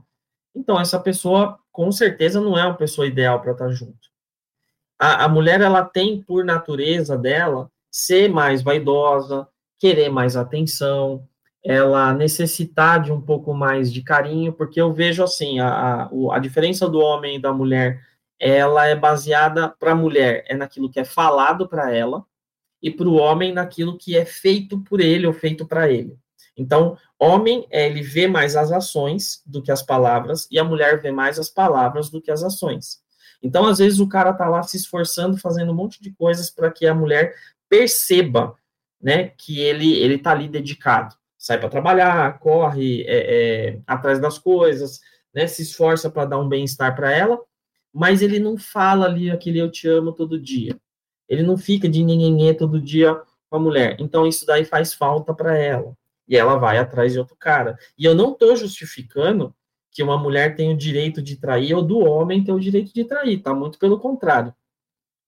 então essa pessoa com certeza não é uma pessoa ideal para estar junto. A, a mulher ela tem por natureza dela ser mais vaidosa, querer mais atenção, ela necessitar de um pouco mais de carinho, porque eu vejo assim, a, a, a diferença do homem e da mulher, ela é baseada para a mulher, é naquilo que é falado para ela, e para o homem naquilo que é feito por ele ou feito para ele. Então, homem, ele vê mais as ações do que as palavras, e a mulher vê mais as palavras do que as ações. Então, às vezes, o cara tá lá se esforçando, fazendo um monte de coisas para que a mulher perceba, né, que ele ele tá ali dedicado, sai para trabalhar, corre é, é, atrás das coisas, né, se esforça para dar um bem-estar para ela, mas ele não fala ali aquele eu te amo todo dia. Ele não fica de ninguém todo dia com a mulher. Então isso daí faz falta para ela. E ela vai atrás de outro cara. E eu não estou justificando que uma mulher tem o direito de trair ou do homem tem o direito de trair, tá? Muito pelo contrário.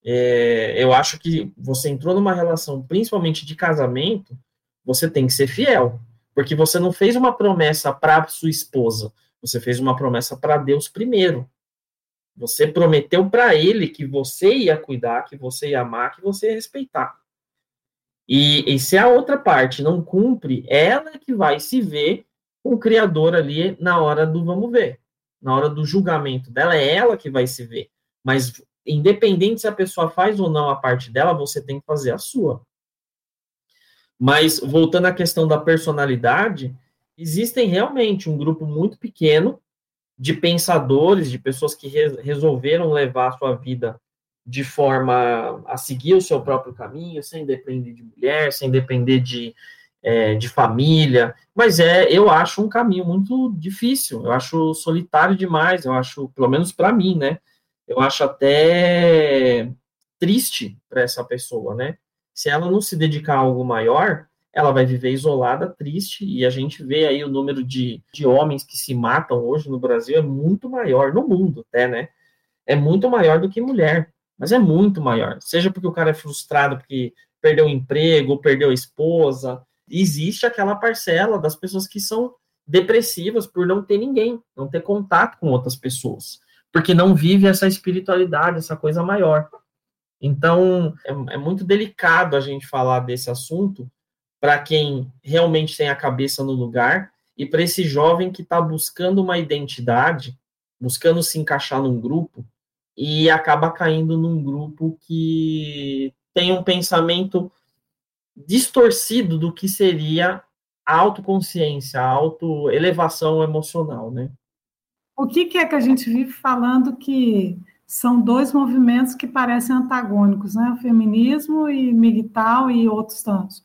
É, eu acho que você entrou numa relação, principalmente de casamento, você tem que ser fiel, porque você não fez uma promessa para sua esposa, você fez uma promessa para Deus primeiro. Você prometeu para ele que você ia cuidar, que você ia amar, que você ia respeitar. E, e se a outra parte não cumpre, ela é que vai se ver com o Criador ali na hora do vamos ver, na hora do julgamento dela, é ela que vai se ver. Mas independente se a pessoa faz ou não a parte dela, você tem que fazer a sua. Mas voltando à questão da personalidade, existem realmente um grupo muito pequeno de pensadores, de pessoas que re resolveram levar a sua vida de forma a seguir o seu próprio caminho, sem depender de mulher, sem depender de, é, de família, mas é, eu acho um caminho muito difícil, eu acho solitário demais, eu acho, pelo menos para mim, né? Eu acho até triste para essa pessoa, né? Se ela não se dedicar a algo maior, ela vai viver isolada, triste, e a gente vê aí o número de, de homens que se matam hoje no Brasil é muito maior, no mundo até, né? É muito maior do que mulher, mas é muito maior. Seja porque o cara é frustrado porque perdeu o emprego, perdeu a esposa. Existe aquela parcela das pessoas que são depressivas por não ter ninguém, não ter contato com outras pessoas, porque não vive essa espiritualidade, essa coisa maior. Então, é, é muito delicado a gente falar desse assunto para quem realmente tem a cabeça no lugar e para esse jovem que está buscando uma identidade, buscando se encaixar num grupo e acaba caindo num grupo que tem um pensamento distorcido do que seria a autoconsciência, a autoelevação emocional, né? O que, que, é que a gente vive falando que são dois movimentos que parecem antagônicos, né? O feminismo e MGTOW e outros tantos.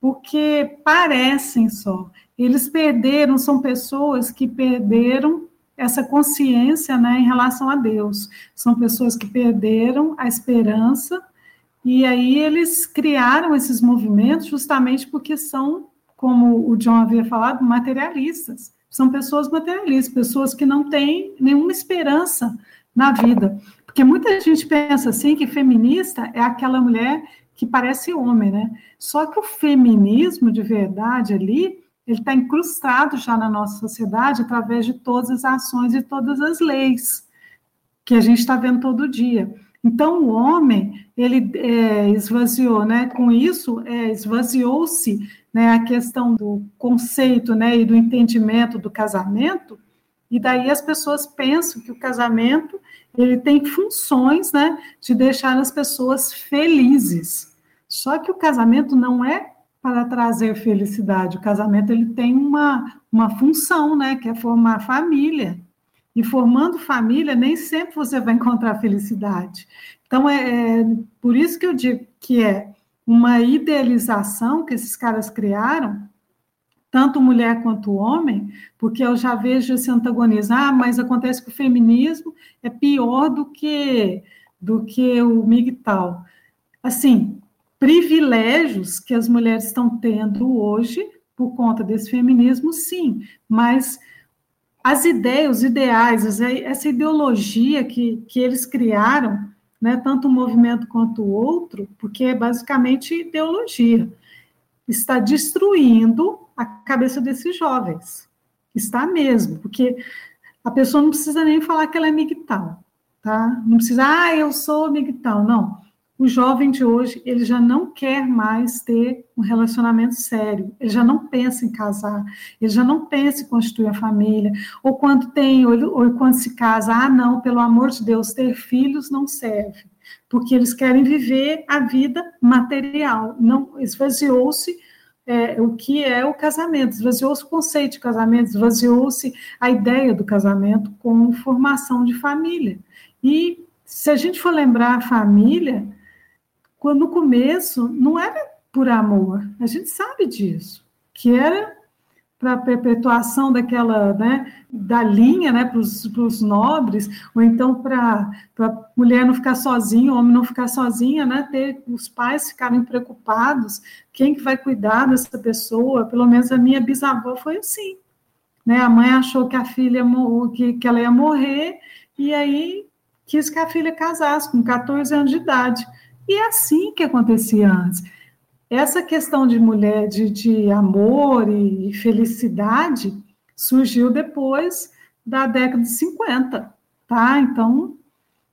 Porque parecem só. Eles perderam, são pessoas que perderam essa consciência né, em relação a Deus. São pessoas que perderam a esperança e aí eles criaram esses movimentos justamente porque são, como o John havia falado, materialistas. São pessoas materialistas, pessoas que não têm nenhuma esperança na vida. Porque muita gente pensa assim que feminista é aquela mulher que parece homem, né? Só que o feminismo de verdade ali, ele está incrustado já na nossa sociedade através de todas as ações e todas as leis que a gente está vendo todo dia. Então, o homem, ele é, esvaziou, né? Com isso, é, esvaziou-se né, a questão do conceito né, e do entendimento do casamento, e daí as pessoas pensam que o casamento ele tem funções né, de deixar as pessoas felizes. Só que o casamento não é para trazer felicidade, o casamento ele tem uma, uma função, né, que é formar família. E formando família, nem sempre você vai encontrar felicidade. Então, é, é por isso que eu digo que é uma idealização que esses caras criaram, tanto mulher quanto homem, porque eu já vejo esse antagonismo. Ah, mas acontece que o feminismo é pior do que, do que o MGTOW. Assim, privilégios que as mulheres estão tendo hoje por conta desse feminismo, sim, mas as ideias, os ideais, essa ideologia que, que eles criaram, né, tanto um movimento quanto o outro, porque é basicamente ideologia, está destruindo a cabeça desses jovens. Está mesmo, porque a pessoa não precisa nem falar que ela é migtal, tá? Não precisa, ah, eu sou migtal, não o jovem de hoje ele já não quer mais ter um relacionamento sério, ele já não pensa em casar, ele já não pensa em constituir a família, ou quando tem, ou, ou quando se casa, ah, não, pelo amor de Deus, ter filhos não serve, porque eles querem viver a vida material, não esvaziou-se é, o que é o casamento, esvaziou-se o conceito de casamento, esvaziou-se a ideia do casamento como formação de família. E se a gente for lembrar a família, quando no começo não era por amor, a gente sabe disso, que era para a perpetuação daquela, né, da linha, né, para os nobres, ou então para a mulher não ficar sozinha, o homem não ficar sozinha, né, ter os pais ficarem preocupados, quem que vai cuidar dessa pessoa? Pelo menos a minha bisavó foi assim, né, a mãe achou que a filha que, que ela ia morrer e aí quis que a filha casasse com 14 anos de idade. E é assim que acontecia antes. Essa questão de mulher, de, de amor e felicidade, surgiu depois da década de 50, tá? Então,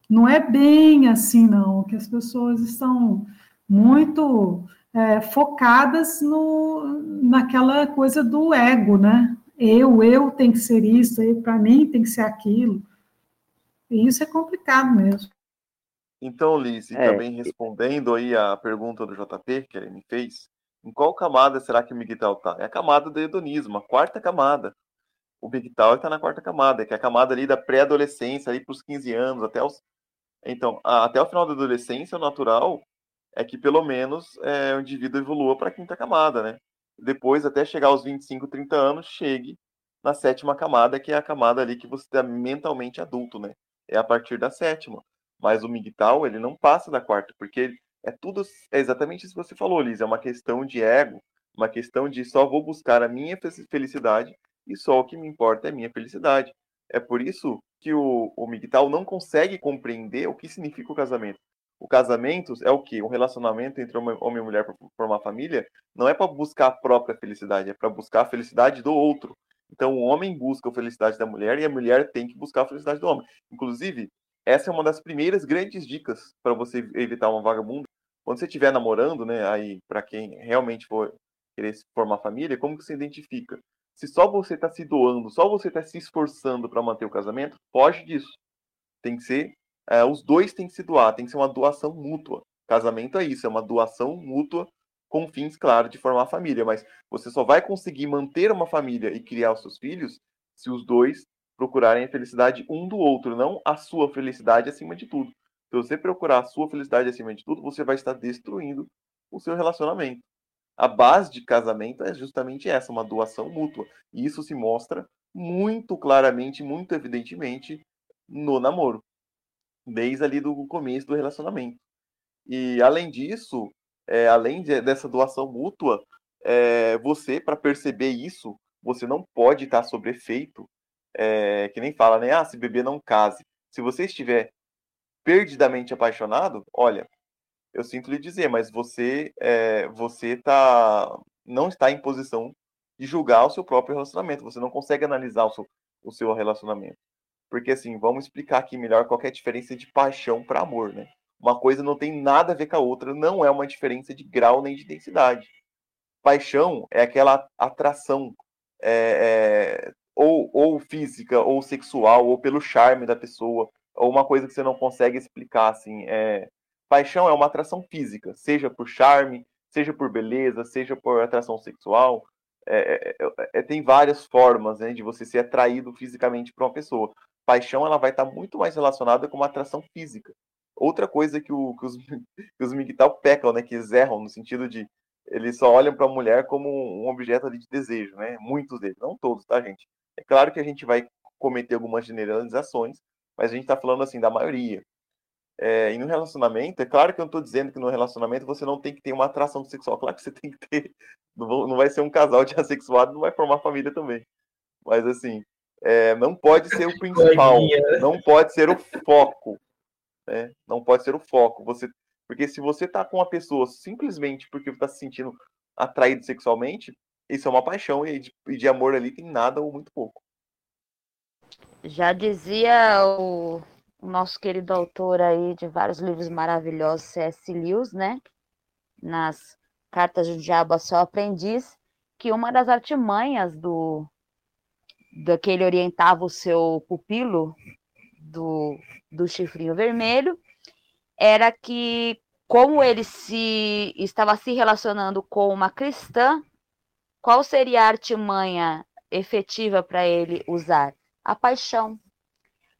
não é bem assim, não, que as pessoas estão muito é, focadas no, naquela coisa do ego, né? Eu, eu tem que ser isso, para mim tem que ser aquilo. E isso é complicado mesmo. Então, Liz, e é. também respondendo aí a pergunta do JP que ele me fez, em qual camada será que o Miguel está? É a camada do hedonismo, a quarta camada. O Miguel está na quarta camada, que é a camada ali da pré-adolescência, ali para os 15 anos, até os. Então, a, até o final da adolescência, o natural é que pelo menos é, o indivíduo evolua para a quinta camada, né? Depois, até chegar aos 25, 30 anos, chegue na sétima camada, que é a camada ali que você está mentalmente adulto, né? É a partir da sétima. Mas o MGTOW, ele não passa da quarta, porque é tudo, é exatamente isso que você falou, Liz, é uma questão de ego, Uma questão de só vou buscar a minha felicidade e só o que me importa é a minha felicidade. É por isso que o, o não consegue compreender o que significa o casamento. O casamento é o que? Um relacionamento entre homem e mulher para formar família não é para buscar a própria felicidade, é para buscar a felicidade do outro. Então o homem busca a felicidade da mulher e a mulher tem que buscar a felicidade do homem. Inclusive, essa é uma das primeiras grandes dicas para você evitar uma vagabunda. Quando você estiver namorando, né, aí para quem realmente for querer formar família, como que você identifica? Se só você está se doando, só você está se esforçando para manter o casamento, foge disso. Tem que ser, é, os dois têm que se doar, tem que ser uma doação mútua. Casamento é isso, é uma doação mútua com fins, claro, de formar família. Mas você só vai conseguir manter uma família e criar os seus filhos se os dois procurarem a felicidade um do outro, não a sua felicidade acima de tudo. Se você procurar a sua felicidade acima de tudo, você vai estar destruindo o seu relacionamento a base de casamento é justamente essa, uma doação mútua. E isso se mostra muito claramente, muito evidentemente no namoro, desde ali do começo do relacionamento. E além disso, é, além de, dessa doação mútua, é, você, para perceber isso, você não pode estar sob efeito, é, que nem fala, né? Ah, se beber não case. Se você estiver perdidamente apaixonado, olha, eu sinto lhe dizer, mas você é, você tá, não está em posição de julgar o seu próprio relacionamento. Você não consegue analisar o seu, o seu relacionamento. Porque, assim, vamos explicar aqui melhor qual é a diferença de paixão para amor, né? Uma coisa não tem nada a ver com a outra, não é uma diferença de grau nem de intensidade. Paixão é aquela atração é, é, ou, ou física, ou sexual, ou pelo charme da pessoa, ou uma coisa que você não consegue explicar, assim. É, Paixão é uma atração física, seja por charme, seja por beleza, seja por atração sexual. É, é, é, é tem várias formas né, de você ser atraído fisicamente por uma pessoa. Paixão ela vai estar muito mais relacionada com uma atração física. Outra coisa que, o, que os, que os migtal pecam, né, que eles erram, no sentido de eles só olham para a mulher como um objeto de desejo, né? Muitos deles, não todos, tá, gente? É claro que a gente vai cometer algumas generalizações, mas a gente está falando assim da maioria. É, e no relacionamento, é claro que eu não estou dizendo que no relacionamento você não tem que ter uma atração sexual. Claro que você tem que ter. Não vai ser um casal de assexuado, não vai formar família também. Mas assim, é, não pode ser o principal, não pode ser o foco. Né? Não pode ser o foco. Você, porque se você está com uma pessoa simplesmente porque está se sentindo atraído sexualmente, isso é uma paixão e de, de amor ali tem nada ou muito pouco. Já dizia o nosso querido autor aí de vários livros maravilhosos, C.S. Lewis, né? Nas Cartas do Diabo a Seu Aprendiz, que uma das artimanhas do, do que ele orientava o seu pupilo do, do chifrinho vermelho era que como ele se estava se relacionando com uma cristã, qual seria a artimanha efetiva para ele usar? A paixão.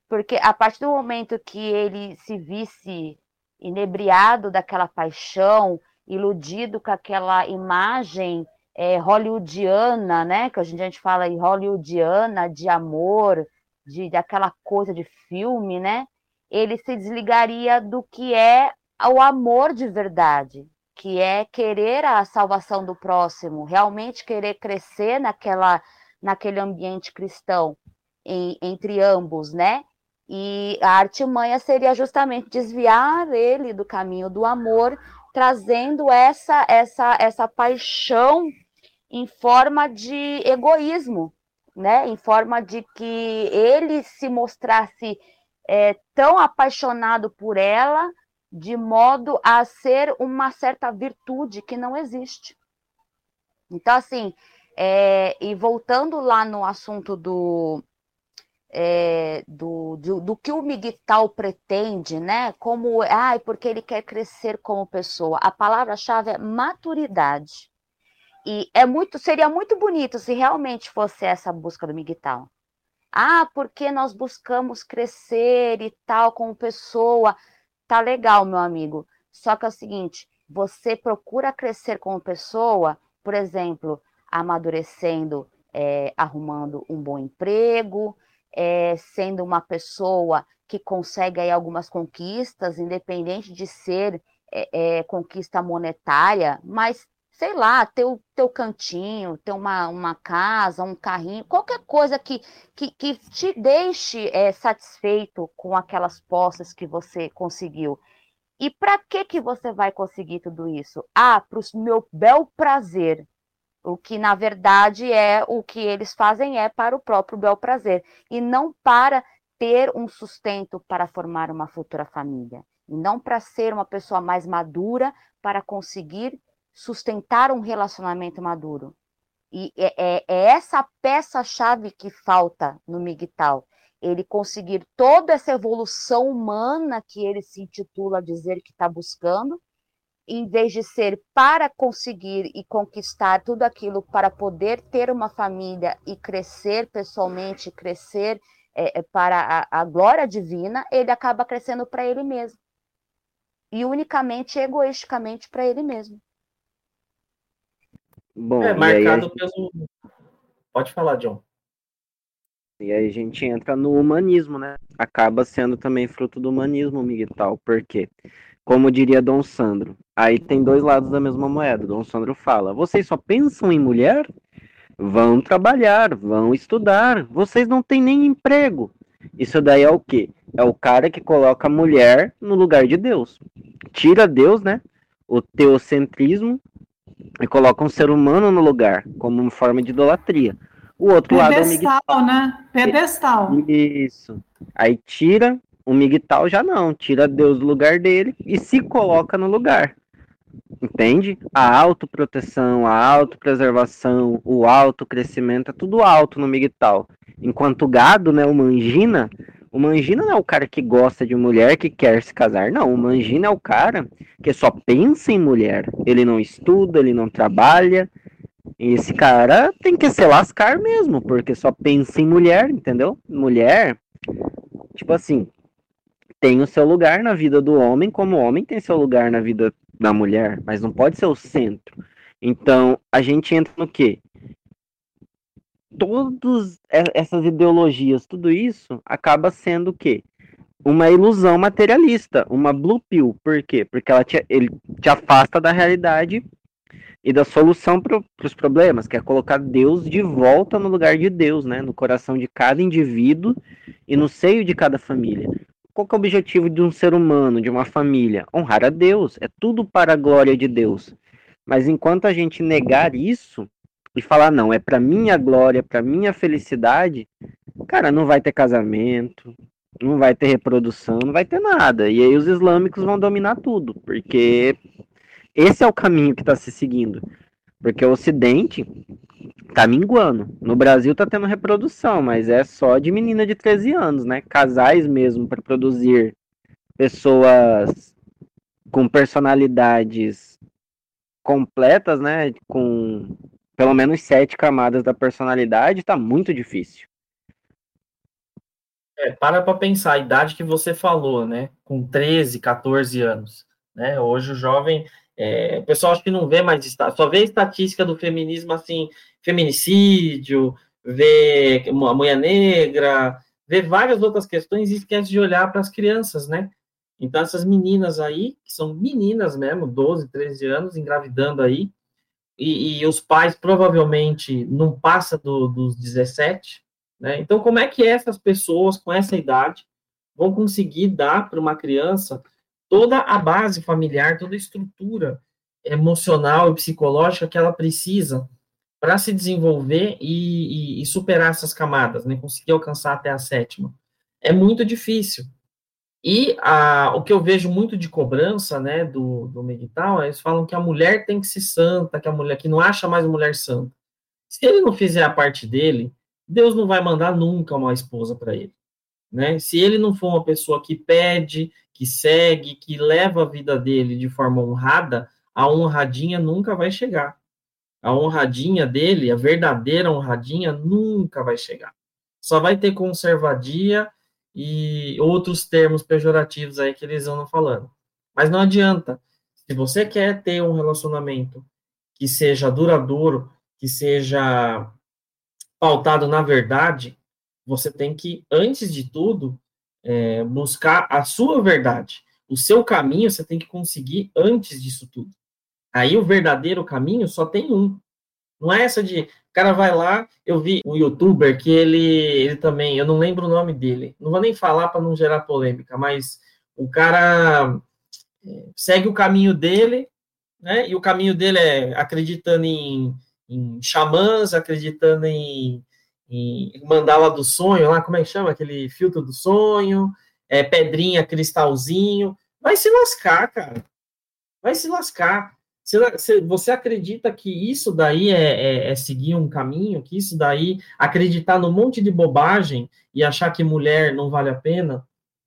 Porque a partir do momento que ele se visse inebriado daquela paixão, iludido com aquela imagem é, hollywoodiana, né? Que hoje em dia a gente fala em hollywoodiana, de amor, de daquela coisa de filme, né? Ele se desligaria do que é o amor de verdade, que é querer a salvação do próximo, realmente querer crescer naquela, naquele ambiente cristão em, entre ambos, né? E a artimanha seria justamente desviar ele do caminho do amor, trazendo essa essa essa paixão em forma de egoísmo, né? Em forma de que ele se mostrasse é, tão apaixonado por ela, de modo a ser uma certa virtude que não existe. Então, assim, é, e voltando lá no assunto do, é, do, do, do, que o Miguel pretende, né? Como, ai, porque ele quer crescer como pessoa. A palavra-chave é maturidade. E é muito, seria muito bonito se realmente fosse essa busca do Miguel. Ah, porque nós buscamos crescer e tal como pessoa. Tá legal, meu amigo. Só que é o seguinte, você procura crescer como pessoa, por exemplo, amadurecendo, é, arrumando um bom emprego, é, sendo uma pessoa que consegue aí algumas conquistas, independente de ser é, é, conquista monetária, mas sei lá, ter o teu cantinho, ter uma, uma casa, um carrinho, qualquer coisa que, que, que te deixe é, satisfeito com aquelas posses que você conseguiu. E para que que você vai conseguir tudo isso? Ah, para o meu bel prazer. O que na verdade é o que eles fazem é para o próprio bel prazer e não para ter um sustento para formar uma futura família, e não para ser uma pessoa mais madura para conseguir sustentar um relacionamento maduro. E é, é, é essa peça-chave que falta no Migtal. Ele conseguir toda essa evolução humana que ele se intitula dizer que está buscando, em vez de ser para conseguir e conquistar tudo aquilo para poder ter uma família e crescer pessoalmente, crescer é, é para a, a glória divina, ele acaba crescendo para ele mesmo. E unicamente, egoisticamente para ele mesmo. Bom, é marcado gente... pelo. Pode falar, John. E aí a gente entra no humanismo, né? Acaba sendo também fruto do humanismo, Miguel, porque, como diria Dom Sandro, aí tem dois lados da mesma moeda. Dom Sandro fala: vocês só pensam em mulher? Vão trabalhar, vão estudar, vocês não têm nem emprego. Isso daí é o quê? É o cara que coloca a mulher no lugar de Deus. Tira Deus, né? O teocentrismo e coloca um ser humano no lugar, como uma forma de idolatria. O outro Pedestal, lado é o Pedestal, né? Pedestal. Isso. Aí tira o Migtal já não, tira Deus do lugar dele e se coloca no lugar. Entende? A autoproteção, a autopreservação, o autocrescimento, é tudo alto no Migtal. Enquanto o gado, né, o mangina, o Mangina não é o cara que gosta de mulher que quer se casar, não. O Mangina é o cara que só pensa em mulher. Ele não estuda, ele não trabalha. Esse cara tem que se lascar mesmo, porque só pensa em mulher, entendeu? Mulher, tipo assim, tem o seu lugar na vida do homem, como o homem tem seu lugar na vida da mulher, mas não pode ser o centro. Então, a gente entra no quê? Todas essas ideologias, tudo isso acaba sendo o quê? Uma ilusão materialista, uma blue pill. Por quê? Porque ela te, ele te afasta da realidade e da solução para os problemas, que é colocar Deus de volta no lugar de Deus, né? No coração de cada indivíduo e no seio de cada família. Qual é o objetivo de um ser humano, de uma família? Honrar a Deus. É tudo para a glória de Deus. Mas enquanto a gente negar isso, e falar, não, é para minha glória, para minha felicidade, cara, não vai ter casamento, não vai ter reprodução, não vai ter nada. E aí os islâmicos vão dominar tudo, porque esse é o caminho que está se seguindo. Porque o Ocidente tá minguando. No Brasil tá tendo reprodução, mas é só de menina de 13 anos, né? Casais mesmo para produzir pessoas com personalidades completas, né? Com pelo menos sete camadas da personalidade, tá muito difícil. É, para para pensar, a idade que você falou, né? Com 13, 14 anos. Né? Hoje o jovem. É, o pessoal acho que não vê mais, só vê estatística do feminismo assim, feminicídio, vê a mulher negra, vê várias outras questões e esquece de olhar para as crianças, né? Então, essas meninas aí, que são meninas mesmo, 12, 13 anos, engravidando aí, e, e, os pais provavelmente não passam do, dos 17, né? Então, como é que essas pessoas com essa idade vão conseguir dar para uma criança toda a base familiar, toda a estrutura emocional e psicológica que ela precisa para se desenvolver e, e, e, superar essas camadas, né? Conseguir alcançar até a sétima. É muito difícil. E a, o que eu vejo muito de cobrança, né, do, do Miguel, eles falam que a mulher tem que ser santa, que a mulher que não acha mais mulher santa. Se ele não fizer a parte dele, Deus não vai mandar nunca uma esposa para ele, né? Se ele não for uma pessoa que pede, que segue, que leva a vida dele de forma honrada, a honradinha nunca vai chegar. A honradinha dele, a verdadeira honradinha, nunca vai chegar. Só vai ter conservadia e outros termos pejorativos aí que eles andam falando. Mas não adianta. Se você quer ter um relacionamento que seja duradouro, que seja pautado na verdade, você tem que, antes de tudo, é, buscar a sua verdade. O seu caminho você tem que conseguir antes disso tudo. Aí o verdadeiro caminho só tem um. Não é essa de. O cara vai lá, eu vi um youtuber que ele, ele também, eu não lembro o nome dele. Não vou nem falar para não gerar polêmica, mas o cara é, segue o caminho dele, né? E o caminho dele é acreditando em, em xamãs, acreditando em, em mandala do sonho, lá, como é que chama? Aquele filtro do sonho, é, pedrinha, cristalzinho. Vai se lascar, cara. Vai se lascar. Você acredita que isso daí é, é, é, seguir um caminho, que isso daí, acreditar num monte de bobagem e achar que mulher não vale a pena,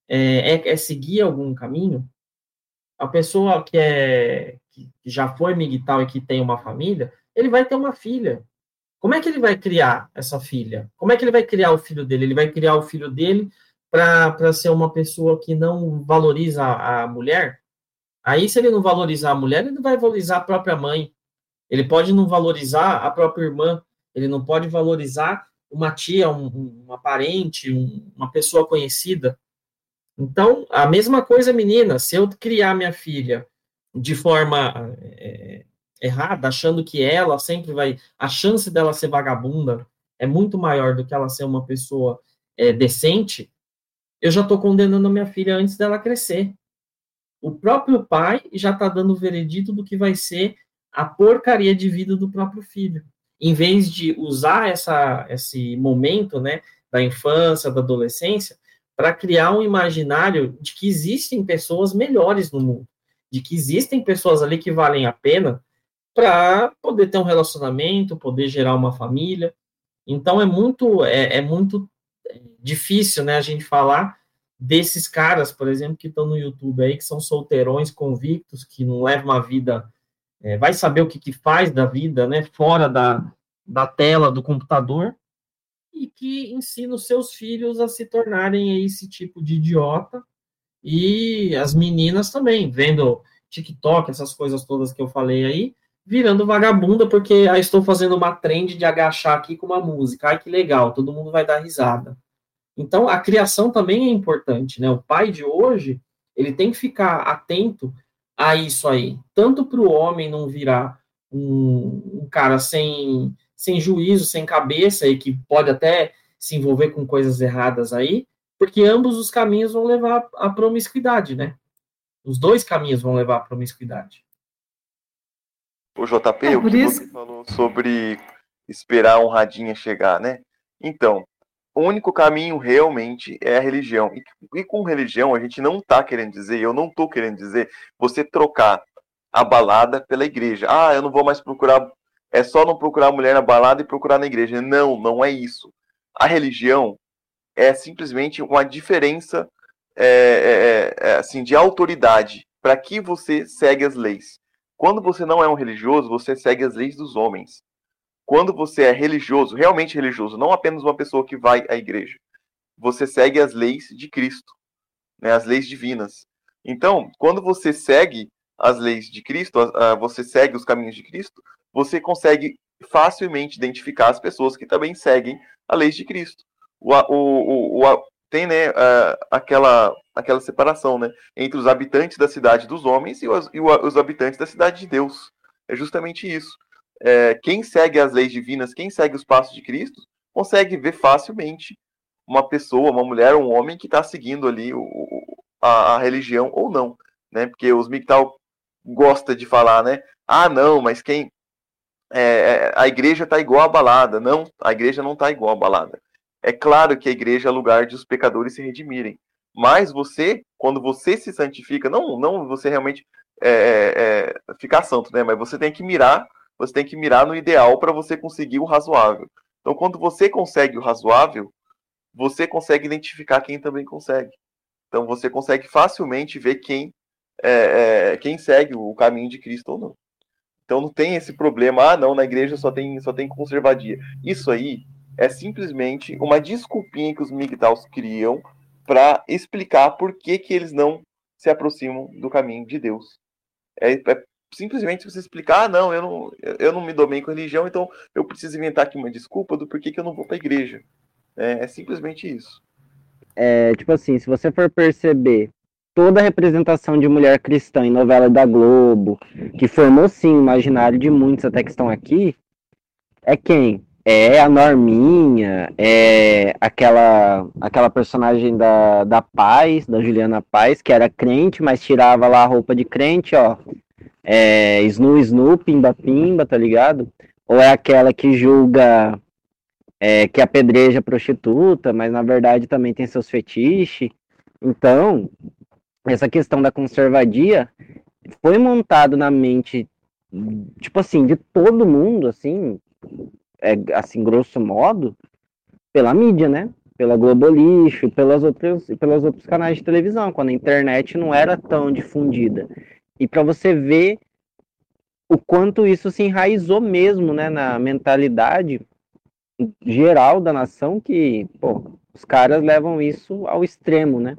é, é, é seguir algum caminho? A pessoa que, é, que já foi migtal e que tem uma família, ele vai ter uma filha. Como é que ele vai criar essa filha? Como é que ele vai criar o filho dele? Ele vai criar o filho dele para ser uma pessoa que não valoriza a mulher? Aí, se ele não valorizar a mulher, ele não vai valorizar a própria mãe. Ele pode não valorizar a própria irmã. Ele não pode valorizar uma tia, um, uma parente, um, uma pessoa conhecida. Então, a mesma coisa, menina. Se eu criar minha filha de forma é, errada, achando que ela sempre vai. A chance dela ser vagabunda é muito maior do que ela ser uma pessoa é, decente, eu já estou condenando a minha filha antes dela crescer o próprio pai já está dando o veredito do que vai ser a porcaria de vida do próprio filho. Em vez de usar essa, esse momento né, da infância, da adolescência, para criar um imaginário de que existem pessoas melhores no mundo, de que existem pessoas ali que valem a pena para poder ter um relacionamento, poder gerar uma família. Então é muito é, é muito difícil, né, a gente falar desses caras, por exemplo, que estão no YouTube aí, que são solteirões convictos, que não levam uma vida, é, vai saber o que, que faz da vida, né, fora da, da tela do computador, e que ensina os seus filhos a se tornarem esse tipo de idiota, e as meninas também, vendo TikTok, essas coisas todas que eu falei aí, virando vagabunda, porque aí estou fazendo uma trend de agachar aqui com uma música. Ai, que legal, todo mundo vai dar risada. Então, a criação também é importante, né? O pai de hoje, ele tem que ficar atento a isso aí, tanto para o homem não virar um, um, cara sem, sem juízo, sem cabeça e que pode até se envolver com coisas erradas aí, porque ambos os caminhos vão levar à promiscuidade, né? Os dois caminhos vão levar à promiscuidade. O JP, é, o que isso... você falou sobre esperar a honradinha chegar, né? Então, o único caminho realmente é a religião. E, e com religião, a gente não está querendo dizer, eu não estou querendo dizer, você trocar a balada pela igreja. Ah, eu não vou mais procurar. É só não procurar mulher na balada e procurar na igreja. Não, não é isso. A religião é simplesmente uma diferença é, é, é, é assim, de autoridade para que você segue as leis. Quando você não é um religioso, você segue as leis dos homens quando você é religioso, realmente religioso, não apenas uma pessoa que vai à igreja, você segue as leis de Cristo, né, as leis divinas. Então, quando você segue as leis de Cristo, você segue os caminhos de Cristo, você consegue facilmente identificar as pessoas que também seguem a lei de Cristo. O, o, o, tem né, aquela, aquela separação né, entre os habitantes da cidade dos homens e os, e os habitantes da cidade de Deus. É justamente isso é, quem segue as leis divinas, quem segue os passos de Cristo, consegue ver facilmente uma pessoa, uma mulher, um homem que está seguindo ali o, a, a, religião ou não, né? Porque os MGTOW gosta de falar, né? Ah, não, mas quem é, é a igreja está igual à balada? Não, a igreja não está igual à balada. É claro que a igreja é lugar de os pecadores se redimirem, mas você, quando você se santifica, não, não você realmente é, é, é ficar santo, né? Mas você tem que mirar você tem que mirar no ideal para você conseguir o razoável. Então, quando você consegue o razoável, você consegue identificar quem também consegue. Então, você consegue facilmente ver quem, é, é, quem segue o caminho de Cristo ou não. Então, não tem esse problema, ah, não, na igreja só tem, só tem conservadia. Isso aí é simplesmente uma desculpinha que os migdaus criam para explicar por que, que eles não se aproximam do caminho de Deus. É, é simplesmente você explicar, ah, não, eu não, eu não me dou bem com religião, então eu preciso inventar aqui uma desculpa do porquê que eu não vou para a igreja. É, é, simplesmente isso. É, tipo assim, se você for perceber toda a representação de mulher cristã em novela da Globo, que formou sim o imaginário de muitos até que estão aqui, é quem? É a Norminha, é aquela aquela personagem da, da Paz, da Juliana Paz, que era crente, mas tirava lá a roupa de crente, ó. É, Snu Snu, Pimba Pimba, tá ligado? Ou é aquela que julga é, que apedreja prostituta, mas na verdade também tem seus fetiches. Então, essa questão da conservadia foi montado na mente, tipo assim, de todo mundo, assim, é, assim, grosso modo, pela mídia, né? Pela Globo Lixo, pelas outras, pelos outros canais de televisão, quando a internet não era tão difundida. E para você ver o quanto isso se enraizou mesmo, né, na mentalidade geral da nação, que, pô, os caras levam isso ao extremo, né?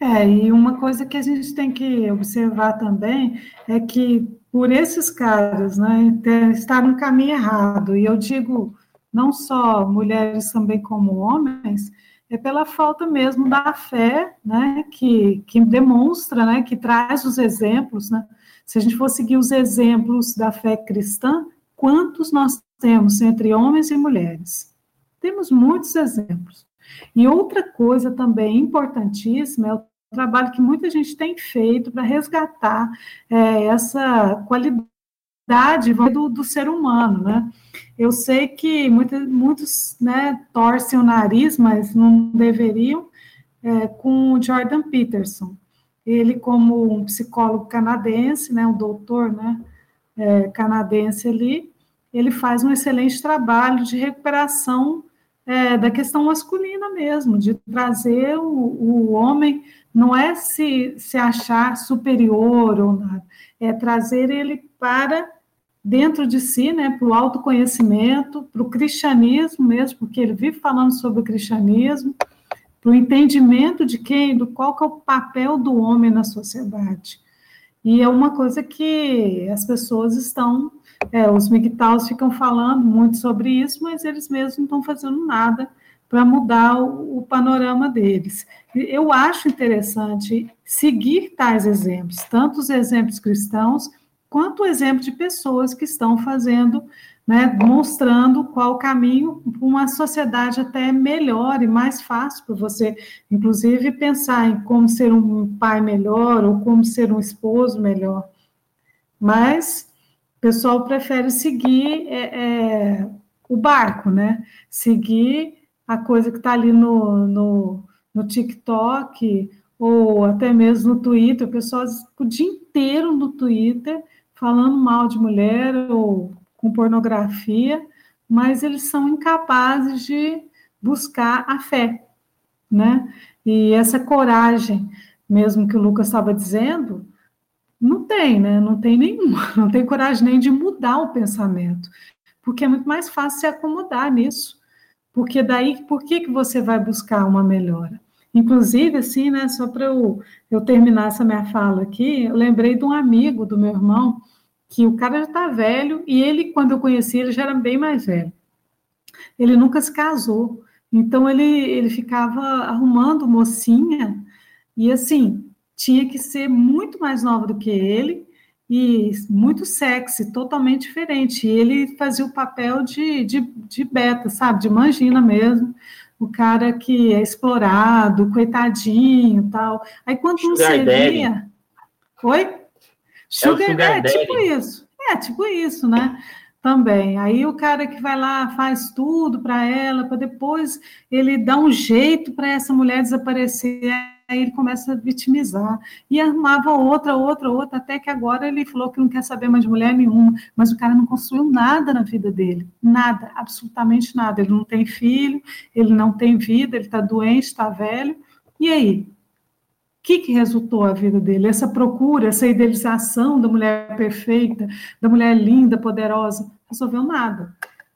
É, e uma coisa que a gente tem que observar também é que por esses caras, né, estar no caminho errado, e eu digo não só mulheres também como homens, é pela falta mesmo da fé, né, que, que demonstra, né, que traz os exemplos, né, se a gente for seguir os exemplos da fé cristã, quantos nós temos entre homens e mulheres? Temos muitos exemplos. E outra coisa também importantíssima é o trabalho que muita gente tem feito para resgatar é, essa qualidade do, do, ser humano, né? Eu sei que muitos, muitos né, torcem o nariz, mas não deveriam, é, com o Jordan Peterson. Ele, como um psicólogo canadense, né, um doutor né, é, canadense ali, ele faz um excelente trabalho de recuperação é, da questão masculina mesmo, de trazer o, o homem, não é se, se achar superior ou nada, é trazer ele para dentro de si, né, para o autoconhecimento, para o cristianismo mesmo, porque ele vive falando sobre o cristianismo, para o entendimento de quem, do qual que é o papel do homem na sociedade. E é uma coisa que as pessoas estão é, os MGTOWs ficam falando muito sobre isso, mas eles mesmos não estão fazendo nada para mudar o, o, panorama deles. Eu acho interessante seguir tais exemplos, tanto os exemplos cristãos, quanto o exemplo de pessoas que estão fazendo, né, mostrando qual o caminho para uma sociedade até melhor e mais fácil para você, inclusive, pensar em como ser um pai melhor ou como ser um esposo melhor. Mas o pessoal prefere seguir é, é, o barco, né? Seguir a coisa que está ali no, no, no TikTok ou até mesmo no Twitter. O pessoal o dia inteiro no Twitter falando mal de mulher ou com pornografia, mas eles são incapazes de buscar a fé, né? E essa coragem, mesmo que o Lucas estava dizendo, não tem, né? Não tem nenhuma, não tem coragem nem de mudar o pensamento, porque é muito mais fácil se acomodar nisso. Porque daí, por que, que você vai buscar uma melhora? Inclusive, assim, né, só para eu, eu terminar essa minha fala aqui, eu lembrei de um amigo do meu irmão, que o cara já está velho, e ele, quando eu conheci, ele já era bem mais velho. Ele nunca se casou, então ele, ele ficava arrumando mocinha, e assim, tinha que ser muito mais nova do que ele e muito sexy, totalmente diferente. E ele fazia o papel de, de, de beta, sabe? De mangina mesmo. O cara que é explorado, coitadinho tal. Aí quando não seria. Oi? Sugar, é, sugar é tipo isso. É, tipo isso, né? Também. Aí o cara que vai lá faz tudo para ela, para depois ele dar um jeito para essa mulher desaparecer aí ele começa a vitimizar. E arrumava outra, outra, outra, até que agora ele falou que não quer saber mais de mulher nenhuma. Mas o cara não construiu nada na vida dele. Nada, absolutamente nada. Ele não tem filho, ele não tem vida, ele está doente, está velho. E aí? O que, que resultou a vida dele? Essa procura, essa idealização da mulher perfeita, da mulher linda, poderosa, resolveu nada.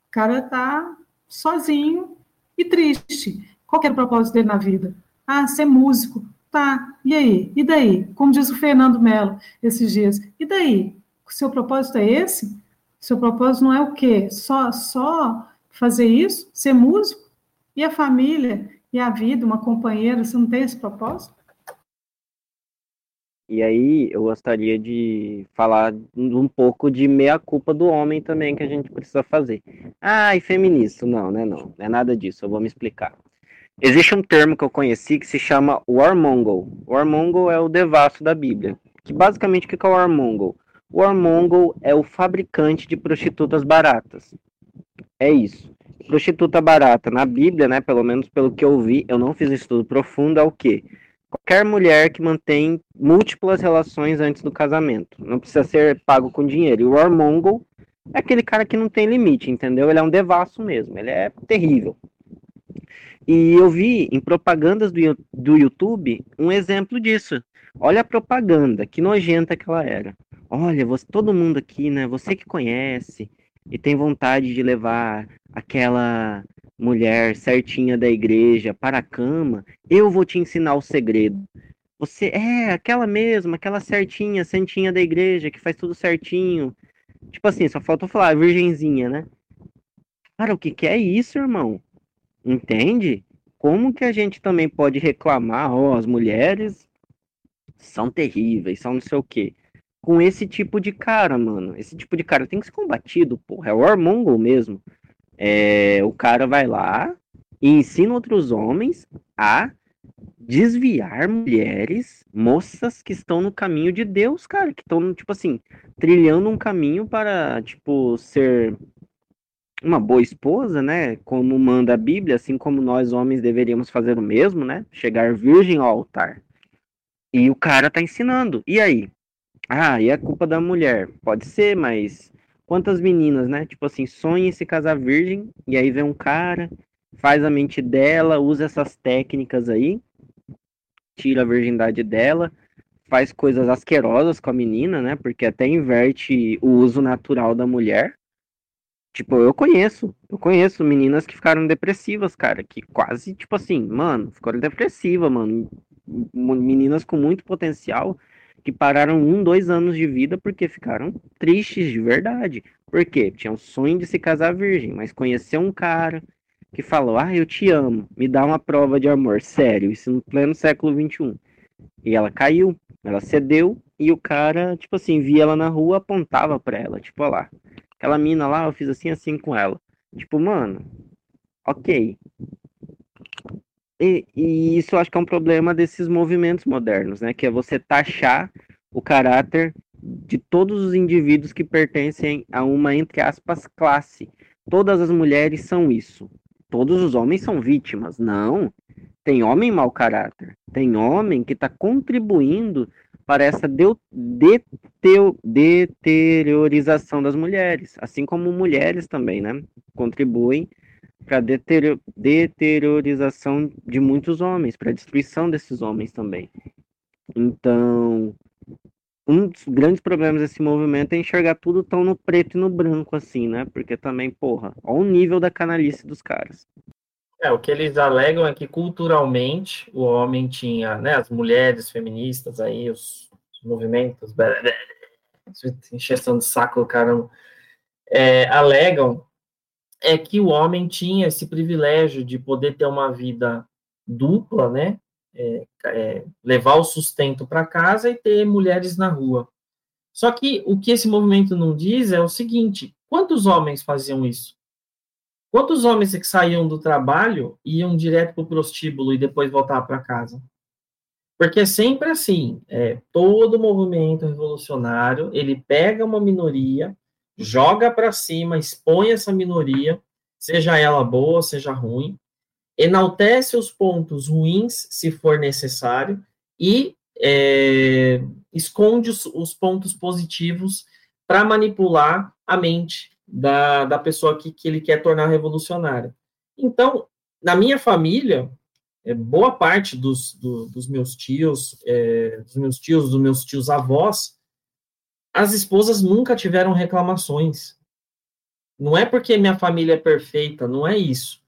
O cara está sozinho e triste. Qual era o propósito dele na vida? Ah, ser músico. Tá, e aí? E daí? Como diz o Fernando Mello esses dias. E daí? O seu propósito é esse? Seu propósito não é o quê? Só, só fazer isso? Ser músico? E a família? E a vida? Uma companheira? Você não tem esse propósito? E aí eu gostaria de falar um pouco de meia-culpa do homem também que a gente precisa fazer. Ah, e feminista. Não, né? Não, não é nada disso, eu vou me explicar. Existe um termo que eu conheci que se chama warmongol. Warmongol é o devasso da Bíblia. Que basicamente o que é o warmongol? O warmongol é o fabricante de prostitutas baratas. É isso. Prostituta barata na Bíblia, né? Pelo menos pelo que eu vi, eu não fiz estudo profundo, é o quê? qualquer mulher que mantém múltiplas relações antes do casamento. Não precisa ser pago com dinheiro. E o Warmongol é aquele cara que não tem limite, entendeu? Ele é um devasso mesmo, ele é terrível. E eu vi em propagandas do, do YouTube um exemplo disso. Olha a propaganda, que nojenta que ela era. Olha, você, todo mundo aqui, né? Você que conhece e tem vontade de levar aquela mulher certinha da igreja para a cama, eu vou te ensinar o segredo. Você é aquela mesma, aquela certinha, santinha da igreja, que faz tudo certinho. Tipo assim, só falta falar, virgenzinha, né? Cara, o que, que é isso, irmão? Entende? Como que a gente também pode reclamar, ó, oh, as mulheres são terríveis, são não sei o quê. Com esse tipo de cara, mano. Esse tipo de cara tem que ser combatido, porra. É o hormongo mesmo. É, o cara vai lá e ensina outros homens a desviar mulheres, moças que estão no caminho de Deus, cara, que estão, tipo assim, trilhando um caminho para, tipo, ser uma boa esposa, né? Como manda a Bíblia, assim como nós homens deveríamos fazer o mesmo, né? Chegar virgem ao altar. E o cara tá ensinando. E aí? Ah, e é culpa da mulher? Pode ser, mas quantas meninas, né? Tipo assim, sonha em se casar virgem, e aí vem um cara, faz a mente dela, usa essas técnicas aí, tira a virgindade dela, faz coisas asquerosas com a menina, né? Porque até inverte o uso natural da mulher. Tipo, eu conheço, eu conheço meninas que ficaram depressivas, cara, que quase, tipo assim, mano, ficaram depressivas, mano. Meninas com muito potencial que pararam um, dois anos de vida porque ficaram tristes de verdade. Por quê? Tinham sonho de se casar virgem, mas conheceu um cara que falou: Ah, eu te amo, me dá uma prova de amor, sério, isso no pleno século XXI. E ela caiu, ela cedeu, e o cara, tipo assim, via ela na rua, apontava pra ela, tipo, ó lá, aquela mina lá, eu fiz assim, assim com ela. Tipo, mano, ok. E, e, isso eu acho que é um problema desses movimentos modernos, né? Que é você taxar o caráter de todos os indivíduos que pertencem a uma, entre aspas, classe. Todas as mulheres são isso. Todos os homens são vítimas. Não. Tem homem mau caráter. Tem homem que está contribuindo para essa de, de, deteriorização das mulheres. Assim como mulheres também, né? Contribuem para deteriorização de muitos homens, para a destruição desses homens também. Então, um dos grandes problemas desse movimento é enxergar tudo tão no preto e no branco assim, né? Porque também, porra, olha o nível da canalice dos caras. É, o que eles alegam é que culturalmente o homem tinha, né, as mulheres feministas aí, os, os movimentos, encheção de saco, caramba, é, alegam é que o homem tinha esse privilégio de poder ter uma vida dupla, né? É, é, levar o sustento para casa e ter mulheres na rua. Só que o que esse movimento não diz é o seguinte: quantos homens faziam isso? Quantos homens que saíam do trabalho iam direto para o prostíbulo e depois voltavam para casa? Porque é sempre assim, é, todo movimento revolucionário, ele pega uma minoria, joga para cima, expõe essa minoria, seja ela boa, seja ruim, enaltece os pontos ruins, se for necessário, e é, esconde os, os, pontos positivos para manipular a mente da, da pessoa que, que ele quer tornar revolucionária. Então, na minha família, é, boa parte dos, do, dos meus tios, é, dos meus tios, dos meus tios avós, as esposas nunca tiveram reclamações. Não é porque minha família é perfeita, não é isso.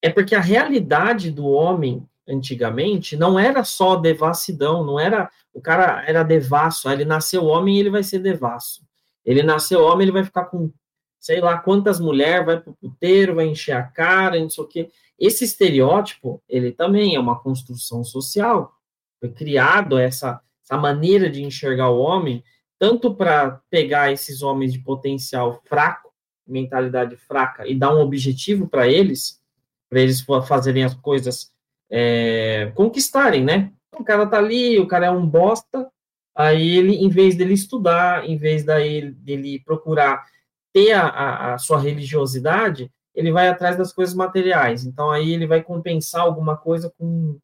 É porque a realidade do homem antigamente não era só devassidão, não era o cara era devasso, ele nasceu homem, ele vai ser devasso. Ele nasceu homem, ele vai ficar com sei lá quantas mulheres, vai pro puteiro, vai encher a cara, não sei o quê. Esse estereótipo, ele também é uma construção social. Foi criado essa essa maneira de enxergar o homem, tanto para pegar esses homens de potencial fraco, mentalidade fraca, e dar um objetivo para eles, para eles fazerem as coisas é, conquistarem, né? O cara tá ali, o cara é um bosta, aí ele, em vez dele estudar, em vez daí, dele procurar ter a, a, a sua religiosidade, ele vai atrás das coisas materiais. Então, aí ele vai compensar alguma coisa com,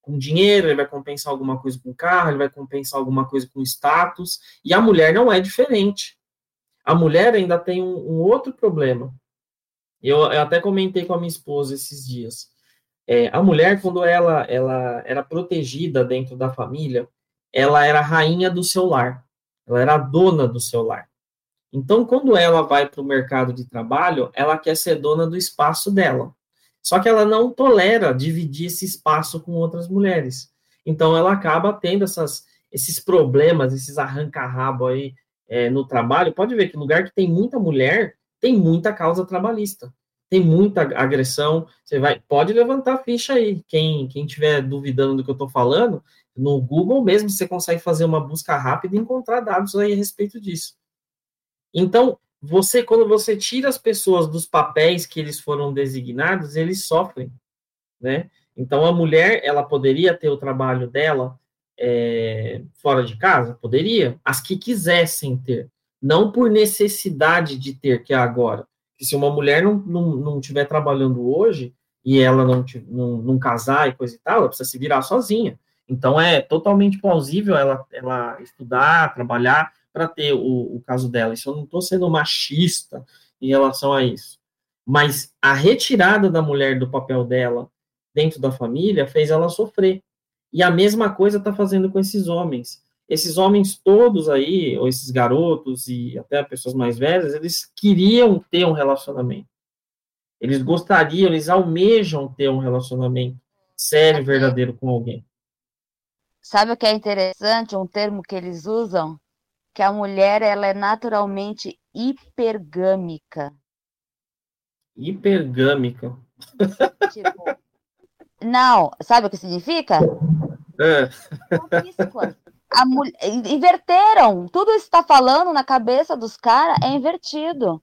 com dinheiro, ele vai compensar alguma coisa com carro, ele vai compensar alguma coisa com status. E a mulher não é diferente. A mulher ainda tem um, um outro problema. Eu, eu, até comentei com a minha esposa esses dias. É, a mulher, quando ela, ela era protegida dentro da família, ela era rainha do seu lar. Ela era dona do seu lar. Então, quando ela vai para o mercado de trabalho, ela quer ser dona do espaço dela. Só que ela não tolera dividir esse espaço com outras mulheres. Então, ela acaba tendo essas, esses problemas, esses arranca-rabo aí é, no trabalho. Pode ver que lugar que tem muita mulher, tem muita causa trabalhista. Tem muita agressão. Você vai, pode levantar a ficha aí. Quem quem estiver duvidando do que eu estou falando, no Google mesmo você consegue fazer uma busca rápida e encontrar dados aí a respeito disso. Então, você, quando você tira as pessoas dos papéis que eles foram designados, eles sofrem, né? Então, a mulher, ela poderia ter o trabalho dela é, fora de casa? Poderia. As que quisessem ter. Não por necessidade de ter, que é agora. Se uma mulher não, não, não estiver trabalhando hoje, e ela não, não, não casar e coisa e tal, ela precisa se virar sozinha. Então, é totalmente plausível ela, ela estudar, trabalhar, para ter o, o caso dela. Isso eu não estou sendo machista em relação a isso. Mas a retirada da mulher do papel dela dentro da família fez ela sofrer. E a mesma coisa está fazendo com esses homens. Esses homens todos aí, ou esses garotos e até pessoas mais velhas, eles queriam ter um relacionamento. Eles gostariam, eles almejam ter um relacionamento sério, verdadeiro com alguém. Sabe o que é interessante? Um termo que eles usam que a mulher ela é naturalmente hipergâmica. Hipergâmica. Tipo, não, sabe o que significa? É. A mulher, inverteram. Tudo isso está falando na cabeça dos caras é invertido.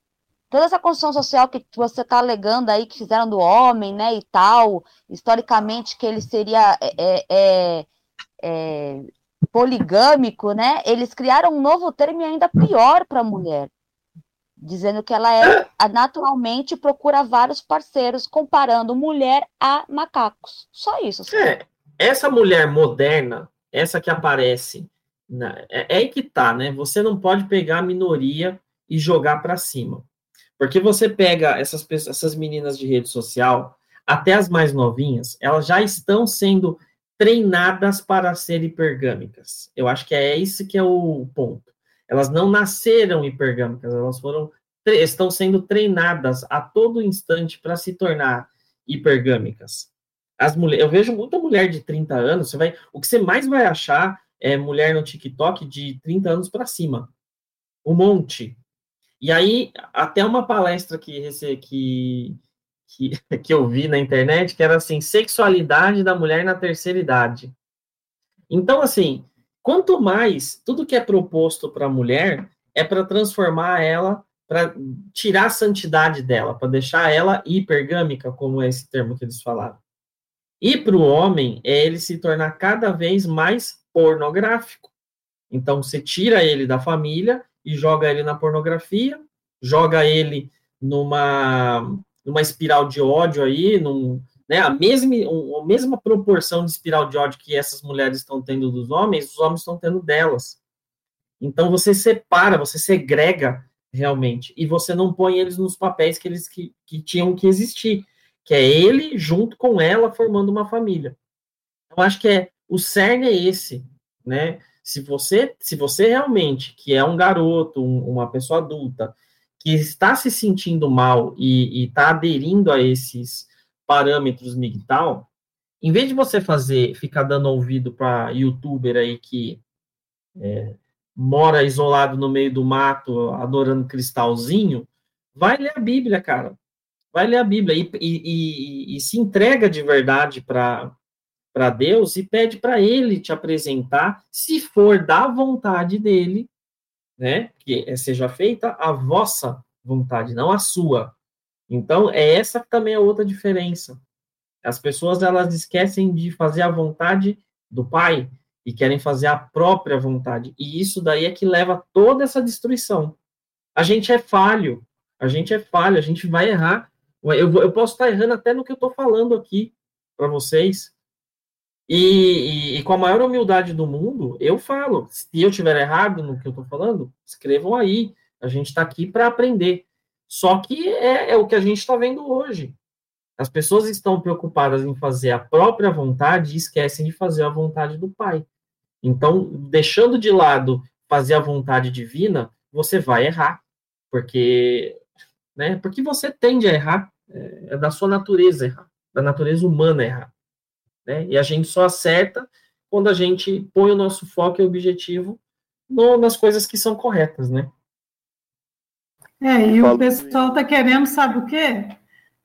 Toda essa construção social que você está alegando aí que fizeram do homem, né, e tal, historicamente que ele seria é, é, é, poligâmico, né? Eles criaram um novo termo ainda pior para a mulher, dizendo que ela é naturalmente procura vários parceiros, comparando mulher a macacos. Só isso. É, essa mulher moderna, essa que aparece, na, é, é aí que tá, né? Você não pode pegar a minoria e jogar para cima. Porque você pega essas, essas meninas de rede social, até as mais novinhas, elas já estão sendo treinadas para ser hipergâmicas. Eu acho que é esse que é o ponto. Elas não nasceram hipergâmicas, elas foram estão sendo treinadas a todo instante para se tornar hipergâmicas. As mulheres, eu vejo muita mulher de 30 anos, você vai, o que você mais vai achar é mulher no TikTok de 30 anos para cima. Um monte. E aí, até uma palestra que, que que, que eu vi na internet, que era assim, sexualidade da mulher na terceira idade. Então, assim, quanto mais tudo que é proposto para a mulher é para transformar ela, para tirar a santidade dela, para deixar ela hipergâmica, como é esse termo que eles falaram. E para o homem é ele se tornar cada vez mais pornográfico. Então, você tira ele da família e joga ele na pornografia, joga ele numa numa espiral de ódio aí, num, né, a, mesma, a mesma proporção de espiral de ódio que essas mulheres estão tendo dos homens, os homens estão tendo delas. Então você separa, você segrega realmente, e você não põe eles nos papéis que eles que, que tinham que existir, que é ele junto com ela formando uma família. Eu acho que é o cerne é esse, né? Se você, se você realmente, que é um garoto, um, uma pessoa adulta, que está se sentindo mal e está aderindo a esses parâmetros MGTOW, em vez de você fazer, ficar dando ouvido para youtuber aí que é, mora isolado no meio do mato, adorando cristalzinho, vai ler a Bíblia, cara. Vai ler a Bíblia e, e, e, e se entrega de verdade para para Deus e pede para ele te apresentar, se for da vontade dele, né? Que seja feita a vossa vontade, não a sua. Então, é essa também a outra diferença. As pessoas elas esquecem de fazer a vontade do Pai e querem fazer a própria vontade. E isso daí é que leva toda essa destruição. A gente é falho, a gente é falho, a gente vai errar. Eu, eu posso estar errando até no que eu estou falando aqui para vocês. E, e, e, com a maior humildade do mundo, eu falo. Se eu tiver errado no que eu estou falando, escrevam aí. A gente está aqui para aprender. Só que é, é o que a gente está vendo hoje. As pessoas estão preocupadas em fazer a própria vontade e esquecem de fazer a vontade do Pai. Então, deixando de lado fazer a vontade divina, você vai errar, porque, né, porque você tende a errar, é, é da sua natureza errar, da natureza humana errar. Né? E a gente só acerta quando a gente põe o nosso foco e objetivo no, nas coisas que são corretas, né? É, e o pessoal está querendo, sabe o quê?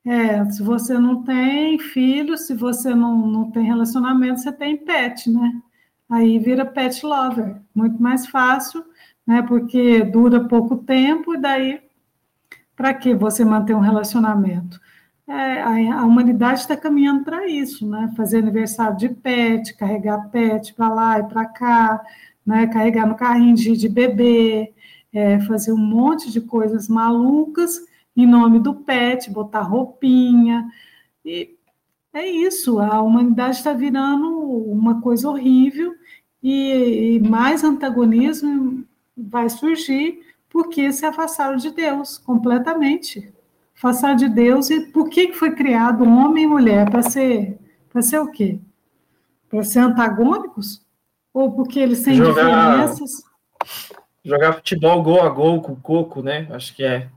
É, se você não tem filho, se você não, não tem relacionamento, você tem pet, né? Aí vira pet lover, muito mais fácil, né? Porque dura pouco tempo, e daí, para que você manter um relacionamento? É, a, a, humanidade está caminhando para isso, né? Fazer aniversário de pet, carregar pet para lá e para cá, né? Carregar no carrinho de, de bebê, é, fazer um monte de coisas malucas em nome do pet, botar roupinha. E é isso, a humanidade está virando uma coisa horrível e, e, mais antagonismo vai surgir porque se afastaram de Deus completamente. Afastaram de Deus e por que foi criado homem e mulher? Para ser, para ser o quê? Para ser antagônicos? Ou porque eles têm Jogar... diferenças? Jogar futebol gol a gol com coco, né? Acho que é.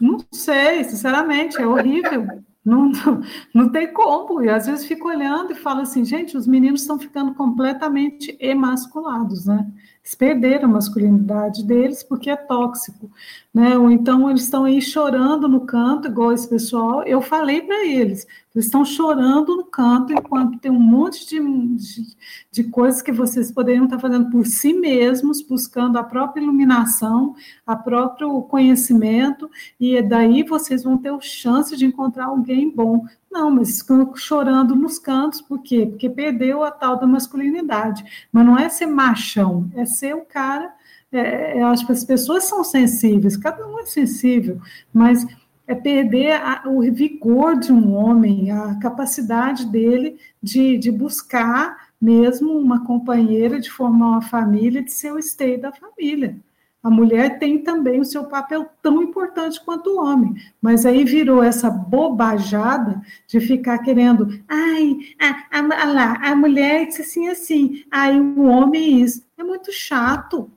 Não sei, sinceramente, é horrível. Não, não, não, tem como. E às vezes fico olhando e falo assim, gente, os meninos estão ficando completamente emasculados, né? Eles perderam a masculinidade deles porque é tóxico, né? Ou então eles estão aí chorando no canto, igual esse pessoal. Eu falei para eles, eles estão chorando no canto enquanto tem um monte de, de, de coisas que vocês poderiam estar fazendo por si mesmos, buscando a própria iluminação, a próprio conhecimento, e daí vocês vão ter a chance de encontrar alguém bom. Não, mas ficam chorando nos cantos, por quê? Porque perdeu a tal da masculinidade. Mas não é ser machão, é ser o cara. É, eu acho que as pessoas são sensíveis, cada um é sensível, mas é perder a, o vigor de um homem, a capacidade dele de, de buscar mesmo uma companheira, de formar uma família, de ser o esteio da família. A mulher tem também o seu papel tão importante quanto o homem, mas aí virou essa bobajada de ficar querendo, ai, a, a, a, lá, a mulher disse assim, assim, aí o homem isso. É muito chato.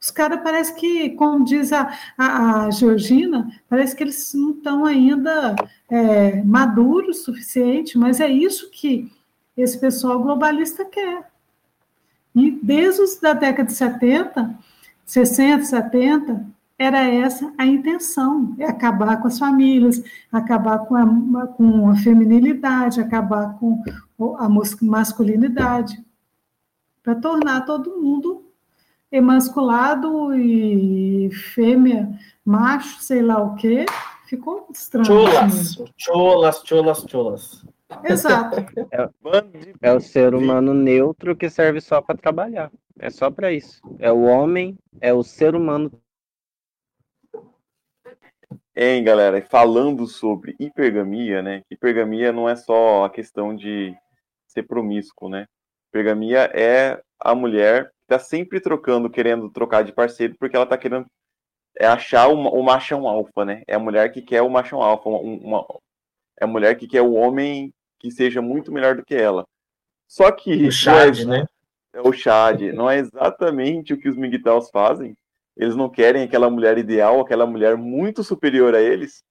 Os caras parece que, como diz a, a, a, Georgina, parece que eles não estão ainda é, maduros o suficiente, mas é isso que esse pessoal globalista quer. E desde da década de 70, 60, 70, era essa a intenção, é acabar com as famílias, acabar com a, com a feminilidade, acabar com a masculinidade, para tornar todo mundo emasculado e fêmea, macho, sei lá o quê, ficou estranho. Cholas, cholas, cholas, cholas. Exato. É, é, o ser humano neutro que serve só para trabalhar. É só para isso. É o homem, é o ser humano. Hein, galera, falando sobre hipergamia, né? Hipergamia não é só a questão de ser promíscuo, né? Hipergamia é a mulher tá sempre trocando, querendo trocar de parceiro, porque ela tá querendo é achar o, o machão alfa, né? É a mulher que quer o machão alfa, uma, é a mulher que quer o homem que seja muito melhor do que ela. Só que. O Chad, é, né? É o Chad. Não é exatamente o que os Migtaus fazem. Eles não querem aquela mulher ideal, aquela mulher muito superior a eles.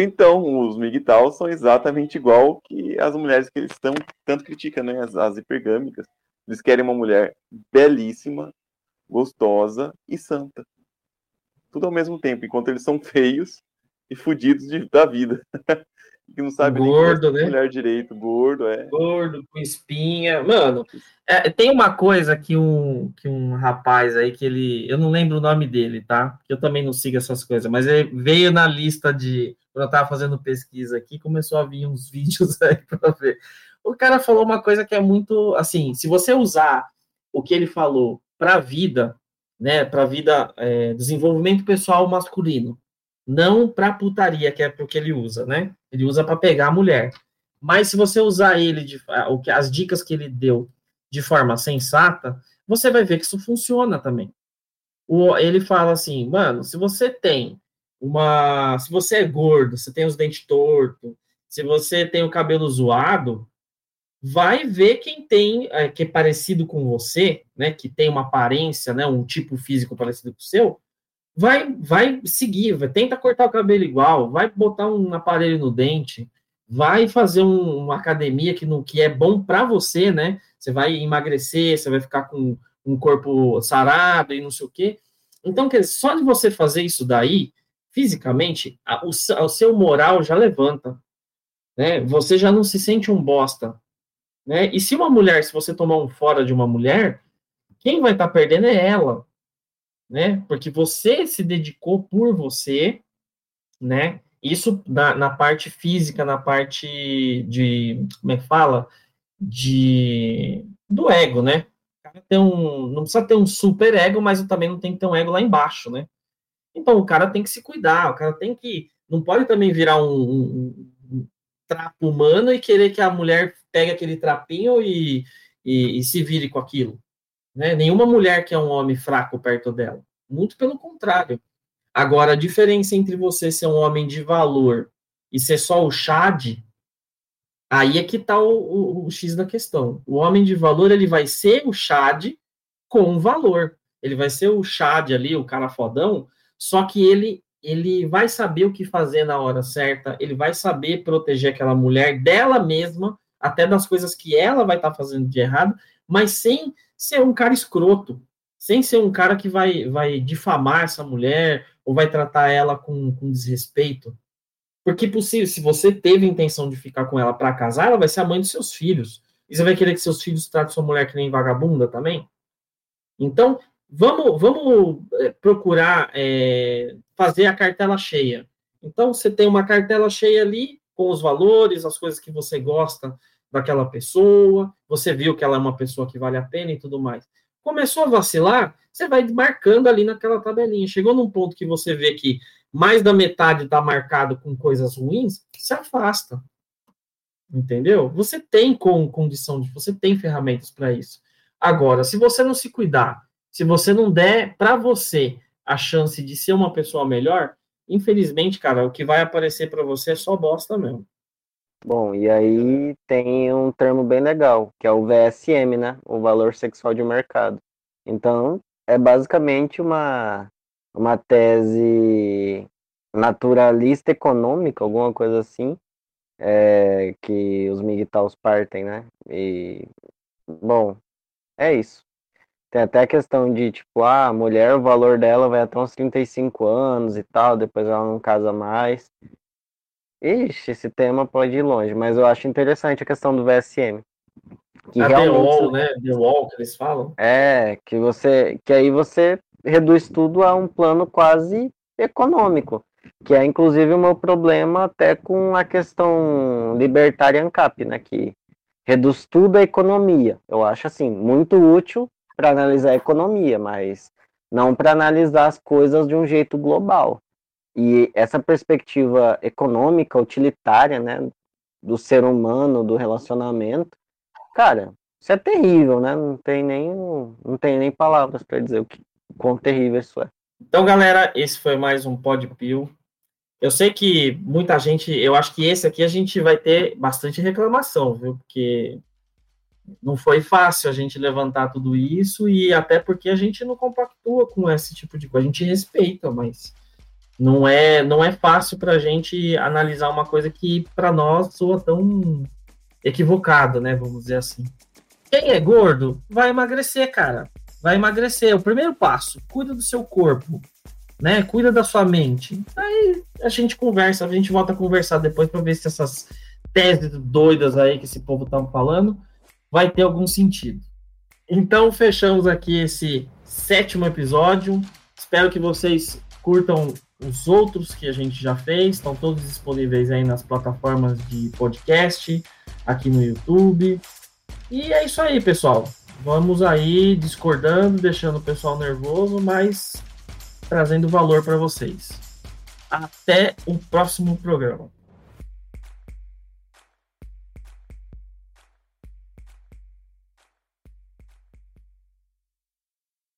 Então, os Migtaus são exatamente igual que as mulheres que eles estão tanto criticam, né? As, as hipergâmicas. Eles querem uma mulher belíssima, gostosa e santa. Tudo ao mesmo tempo, enquanto eles são feios e fodidos da vida. que não sabe gordo, nem né? mulher direito, gordo, é. Gordo, com espinha. Mano, é, tem uma coisa que um, que um rapaz aí, que ele. Eu não lembro o nome dele, tá? Eu também não sigo essas coisas, mas ele veio na lista de. Quando eu tava fazendo pesquisa aqui, começou a vir uns vídeos aí pra ver. O cara falou uma coisa que é muito. Assim, se você usar o que ele falou para a vida, né? Para a vida, é, desenvolvimento pessoal masculino, não para putaria, que é porque ele usa, né? Ele usa para pegar a mulher. Mas se você usar ele de, o que as dicas que ele deu de forma sensata, você vai ver que isso funciona também. O, ele fala assim, mano, se você tem uma, se você é gordo, você tem os dentes tortos, se você tem o cabelo zoado, vai ver quem tem é, que é parecido com você, né, que tem uma aparência, né, um tipo físico parecido com o seu, vai vai seguir, vai, tenta cortar o cabelo igual, vai botar um aparelho no dente, vai fazer um, uma academia que, no, que é bom para você, né? Você vai emagrecer, você vai ficar com um corpo sarado e não sei o quê. Então, só de você fazer isso daí, fisicamente, a, o, o seu moral já levanta. Né? Você já não se sente um bosta. Né? E se uma mulher, se você tomar um fora de uma mulher, quem vai estar tá perdendo é ela né? Porque você se dedicou por você, né? Isso na, na parte física, na parte de, como é que fala? De, do ego, né? Tem um, não precisa ter um super ego, mas também não tem que ter um ego lá embaixo, né? Então o cara tem que se cuidar, o cara tem que, não pode também virar um, um, um trapo humano e querer que a mulher pegue aquele trapinho e, e, e se vire com aquilo. Né? Nenhuma mulher que é um homem fraco perto dela. Muito pelo contrário. Agora, a diferença entre você ser um homem de valor e ser só o Chad, aí é que está o, o, o, X da questão. O homem de valor, ele vai ser o Chad com valor. Ele vai ser o Chad ali, o cara fodão, só que ele ele vai saber o que fazer na hora certa, ele vai saber proteger aquela mulher dela mesma, até das coisas que ela vai estar tá fazendo de errado, mas sem ser um cara escroto, sem ser um cara que vai, vai difamar essa mulher ou vai tratar ela com, com desrespeito. Porque possível, se você teve intenção de ficar com ela para casar, ela vai ser a mãe dos seus filhos. E você vai querer que seus filhos tratem sua mulher que nem vagabunda também? Então, vamos, vamos é, procurar é, fazer a cartela cheia. Então, você tem uma cartela cheia ali, com os valores, as coisas que você gosta daquela pessoa, você viu que ela é uma pessoa que vale a pena e tudo mais. Começou a vacilar, você vai marcando ali naquela tabelinha. Chegou num ponto que você vê que mais da metade está marcado com coisas ruins, se afasta. Entendeu? Você tem com condição de, você tem ferramentas para isso. Agora, se você não se cuidar, se você não der para você a chance de ser uma pessoa melhor, infelizmente, cara, o que vai aparecer para você é só bosta mesmo. Bom, e aí tem um termo bem legal, que é o VSM, né? O valor sexual de mercado. Então, é basicamente uma, uma tese naturalista econômica, alguma coisa assim, é, que os MGTOWs partem, né? E, bom, é isso. Tem até a questão de, tipo, ah, a mulher, o valor dela vai até uns 35 anos e tal, depois ela não casa mais. Ixi, esse tema pode ir longe, mas eu acho interessante a questão do VSM. Que a realmente, The Wall, né? The Wall que eles falam. É, que você. Que aí você reduz tudo a um plano quase econômico. Que é inclusive o meu problema até com a questão libertária ANCAP, né? Que reduz tudo à economia. Eu acho assim, muito útil para analisar a economia, mas não para analisar as coisas de um jeito global. E essa perspectiva econômica, utilitária, né, do ser humano, do relacionamento, cara, isso é terrível, né? Não tem nem, não tem nem palavras para dizer o que quão terrível isso é. Então, galera, esse foi mais um Pod Pio. Eu sei que muita gente, eu acho que esse aqui a gente vai ter bastante reclamação, viu? Porque não foi fácil a gente levantar tudo isso e até porque a gente não compactua com esse tipo de coisa, a gente respeita, mas não é, não é fácil para a gente analisar uma coisa que para nós soa tão equivocado, né? Vamos dizer assim. Quem é gordo vai emagrecer, cara. Vai emagrecer. O primeiro passo, cuida do seu corpo. né? Cuida da sua mente. Aí a gente conversa, a gente volta a conversar depois para ver se essas teses doidas aí que esse povo tá falando vai ter algum sentido. Então fechamos aqui esse sétimo episódio. Espero que vocês curtam os outros que a gente já fez, estão todos disponíveis aí nas plataformas de podcast, aqui no YouTube. E é isso aí, pessoal. Vamos aí discordando, deixando o pessoal nervoso, mas trazendo valor para vocês. Até o próximo programa.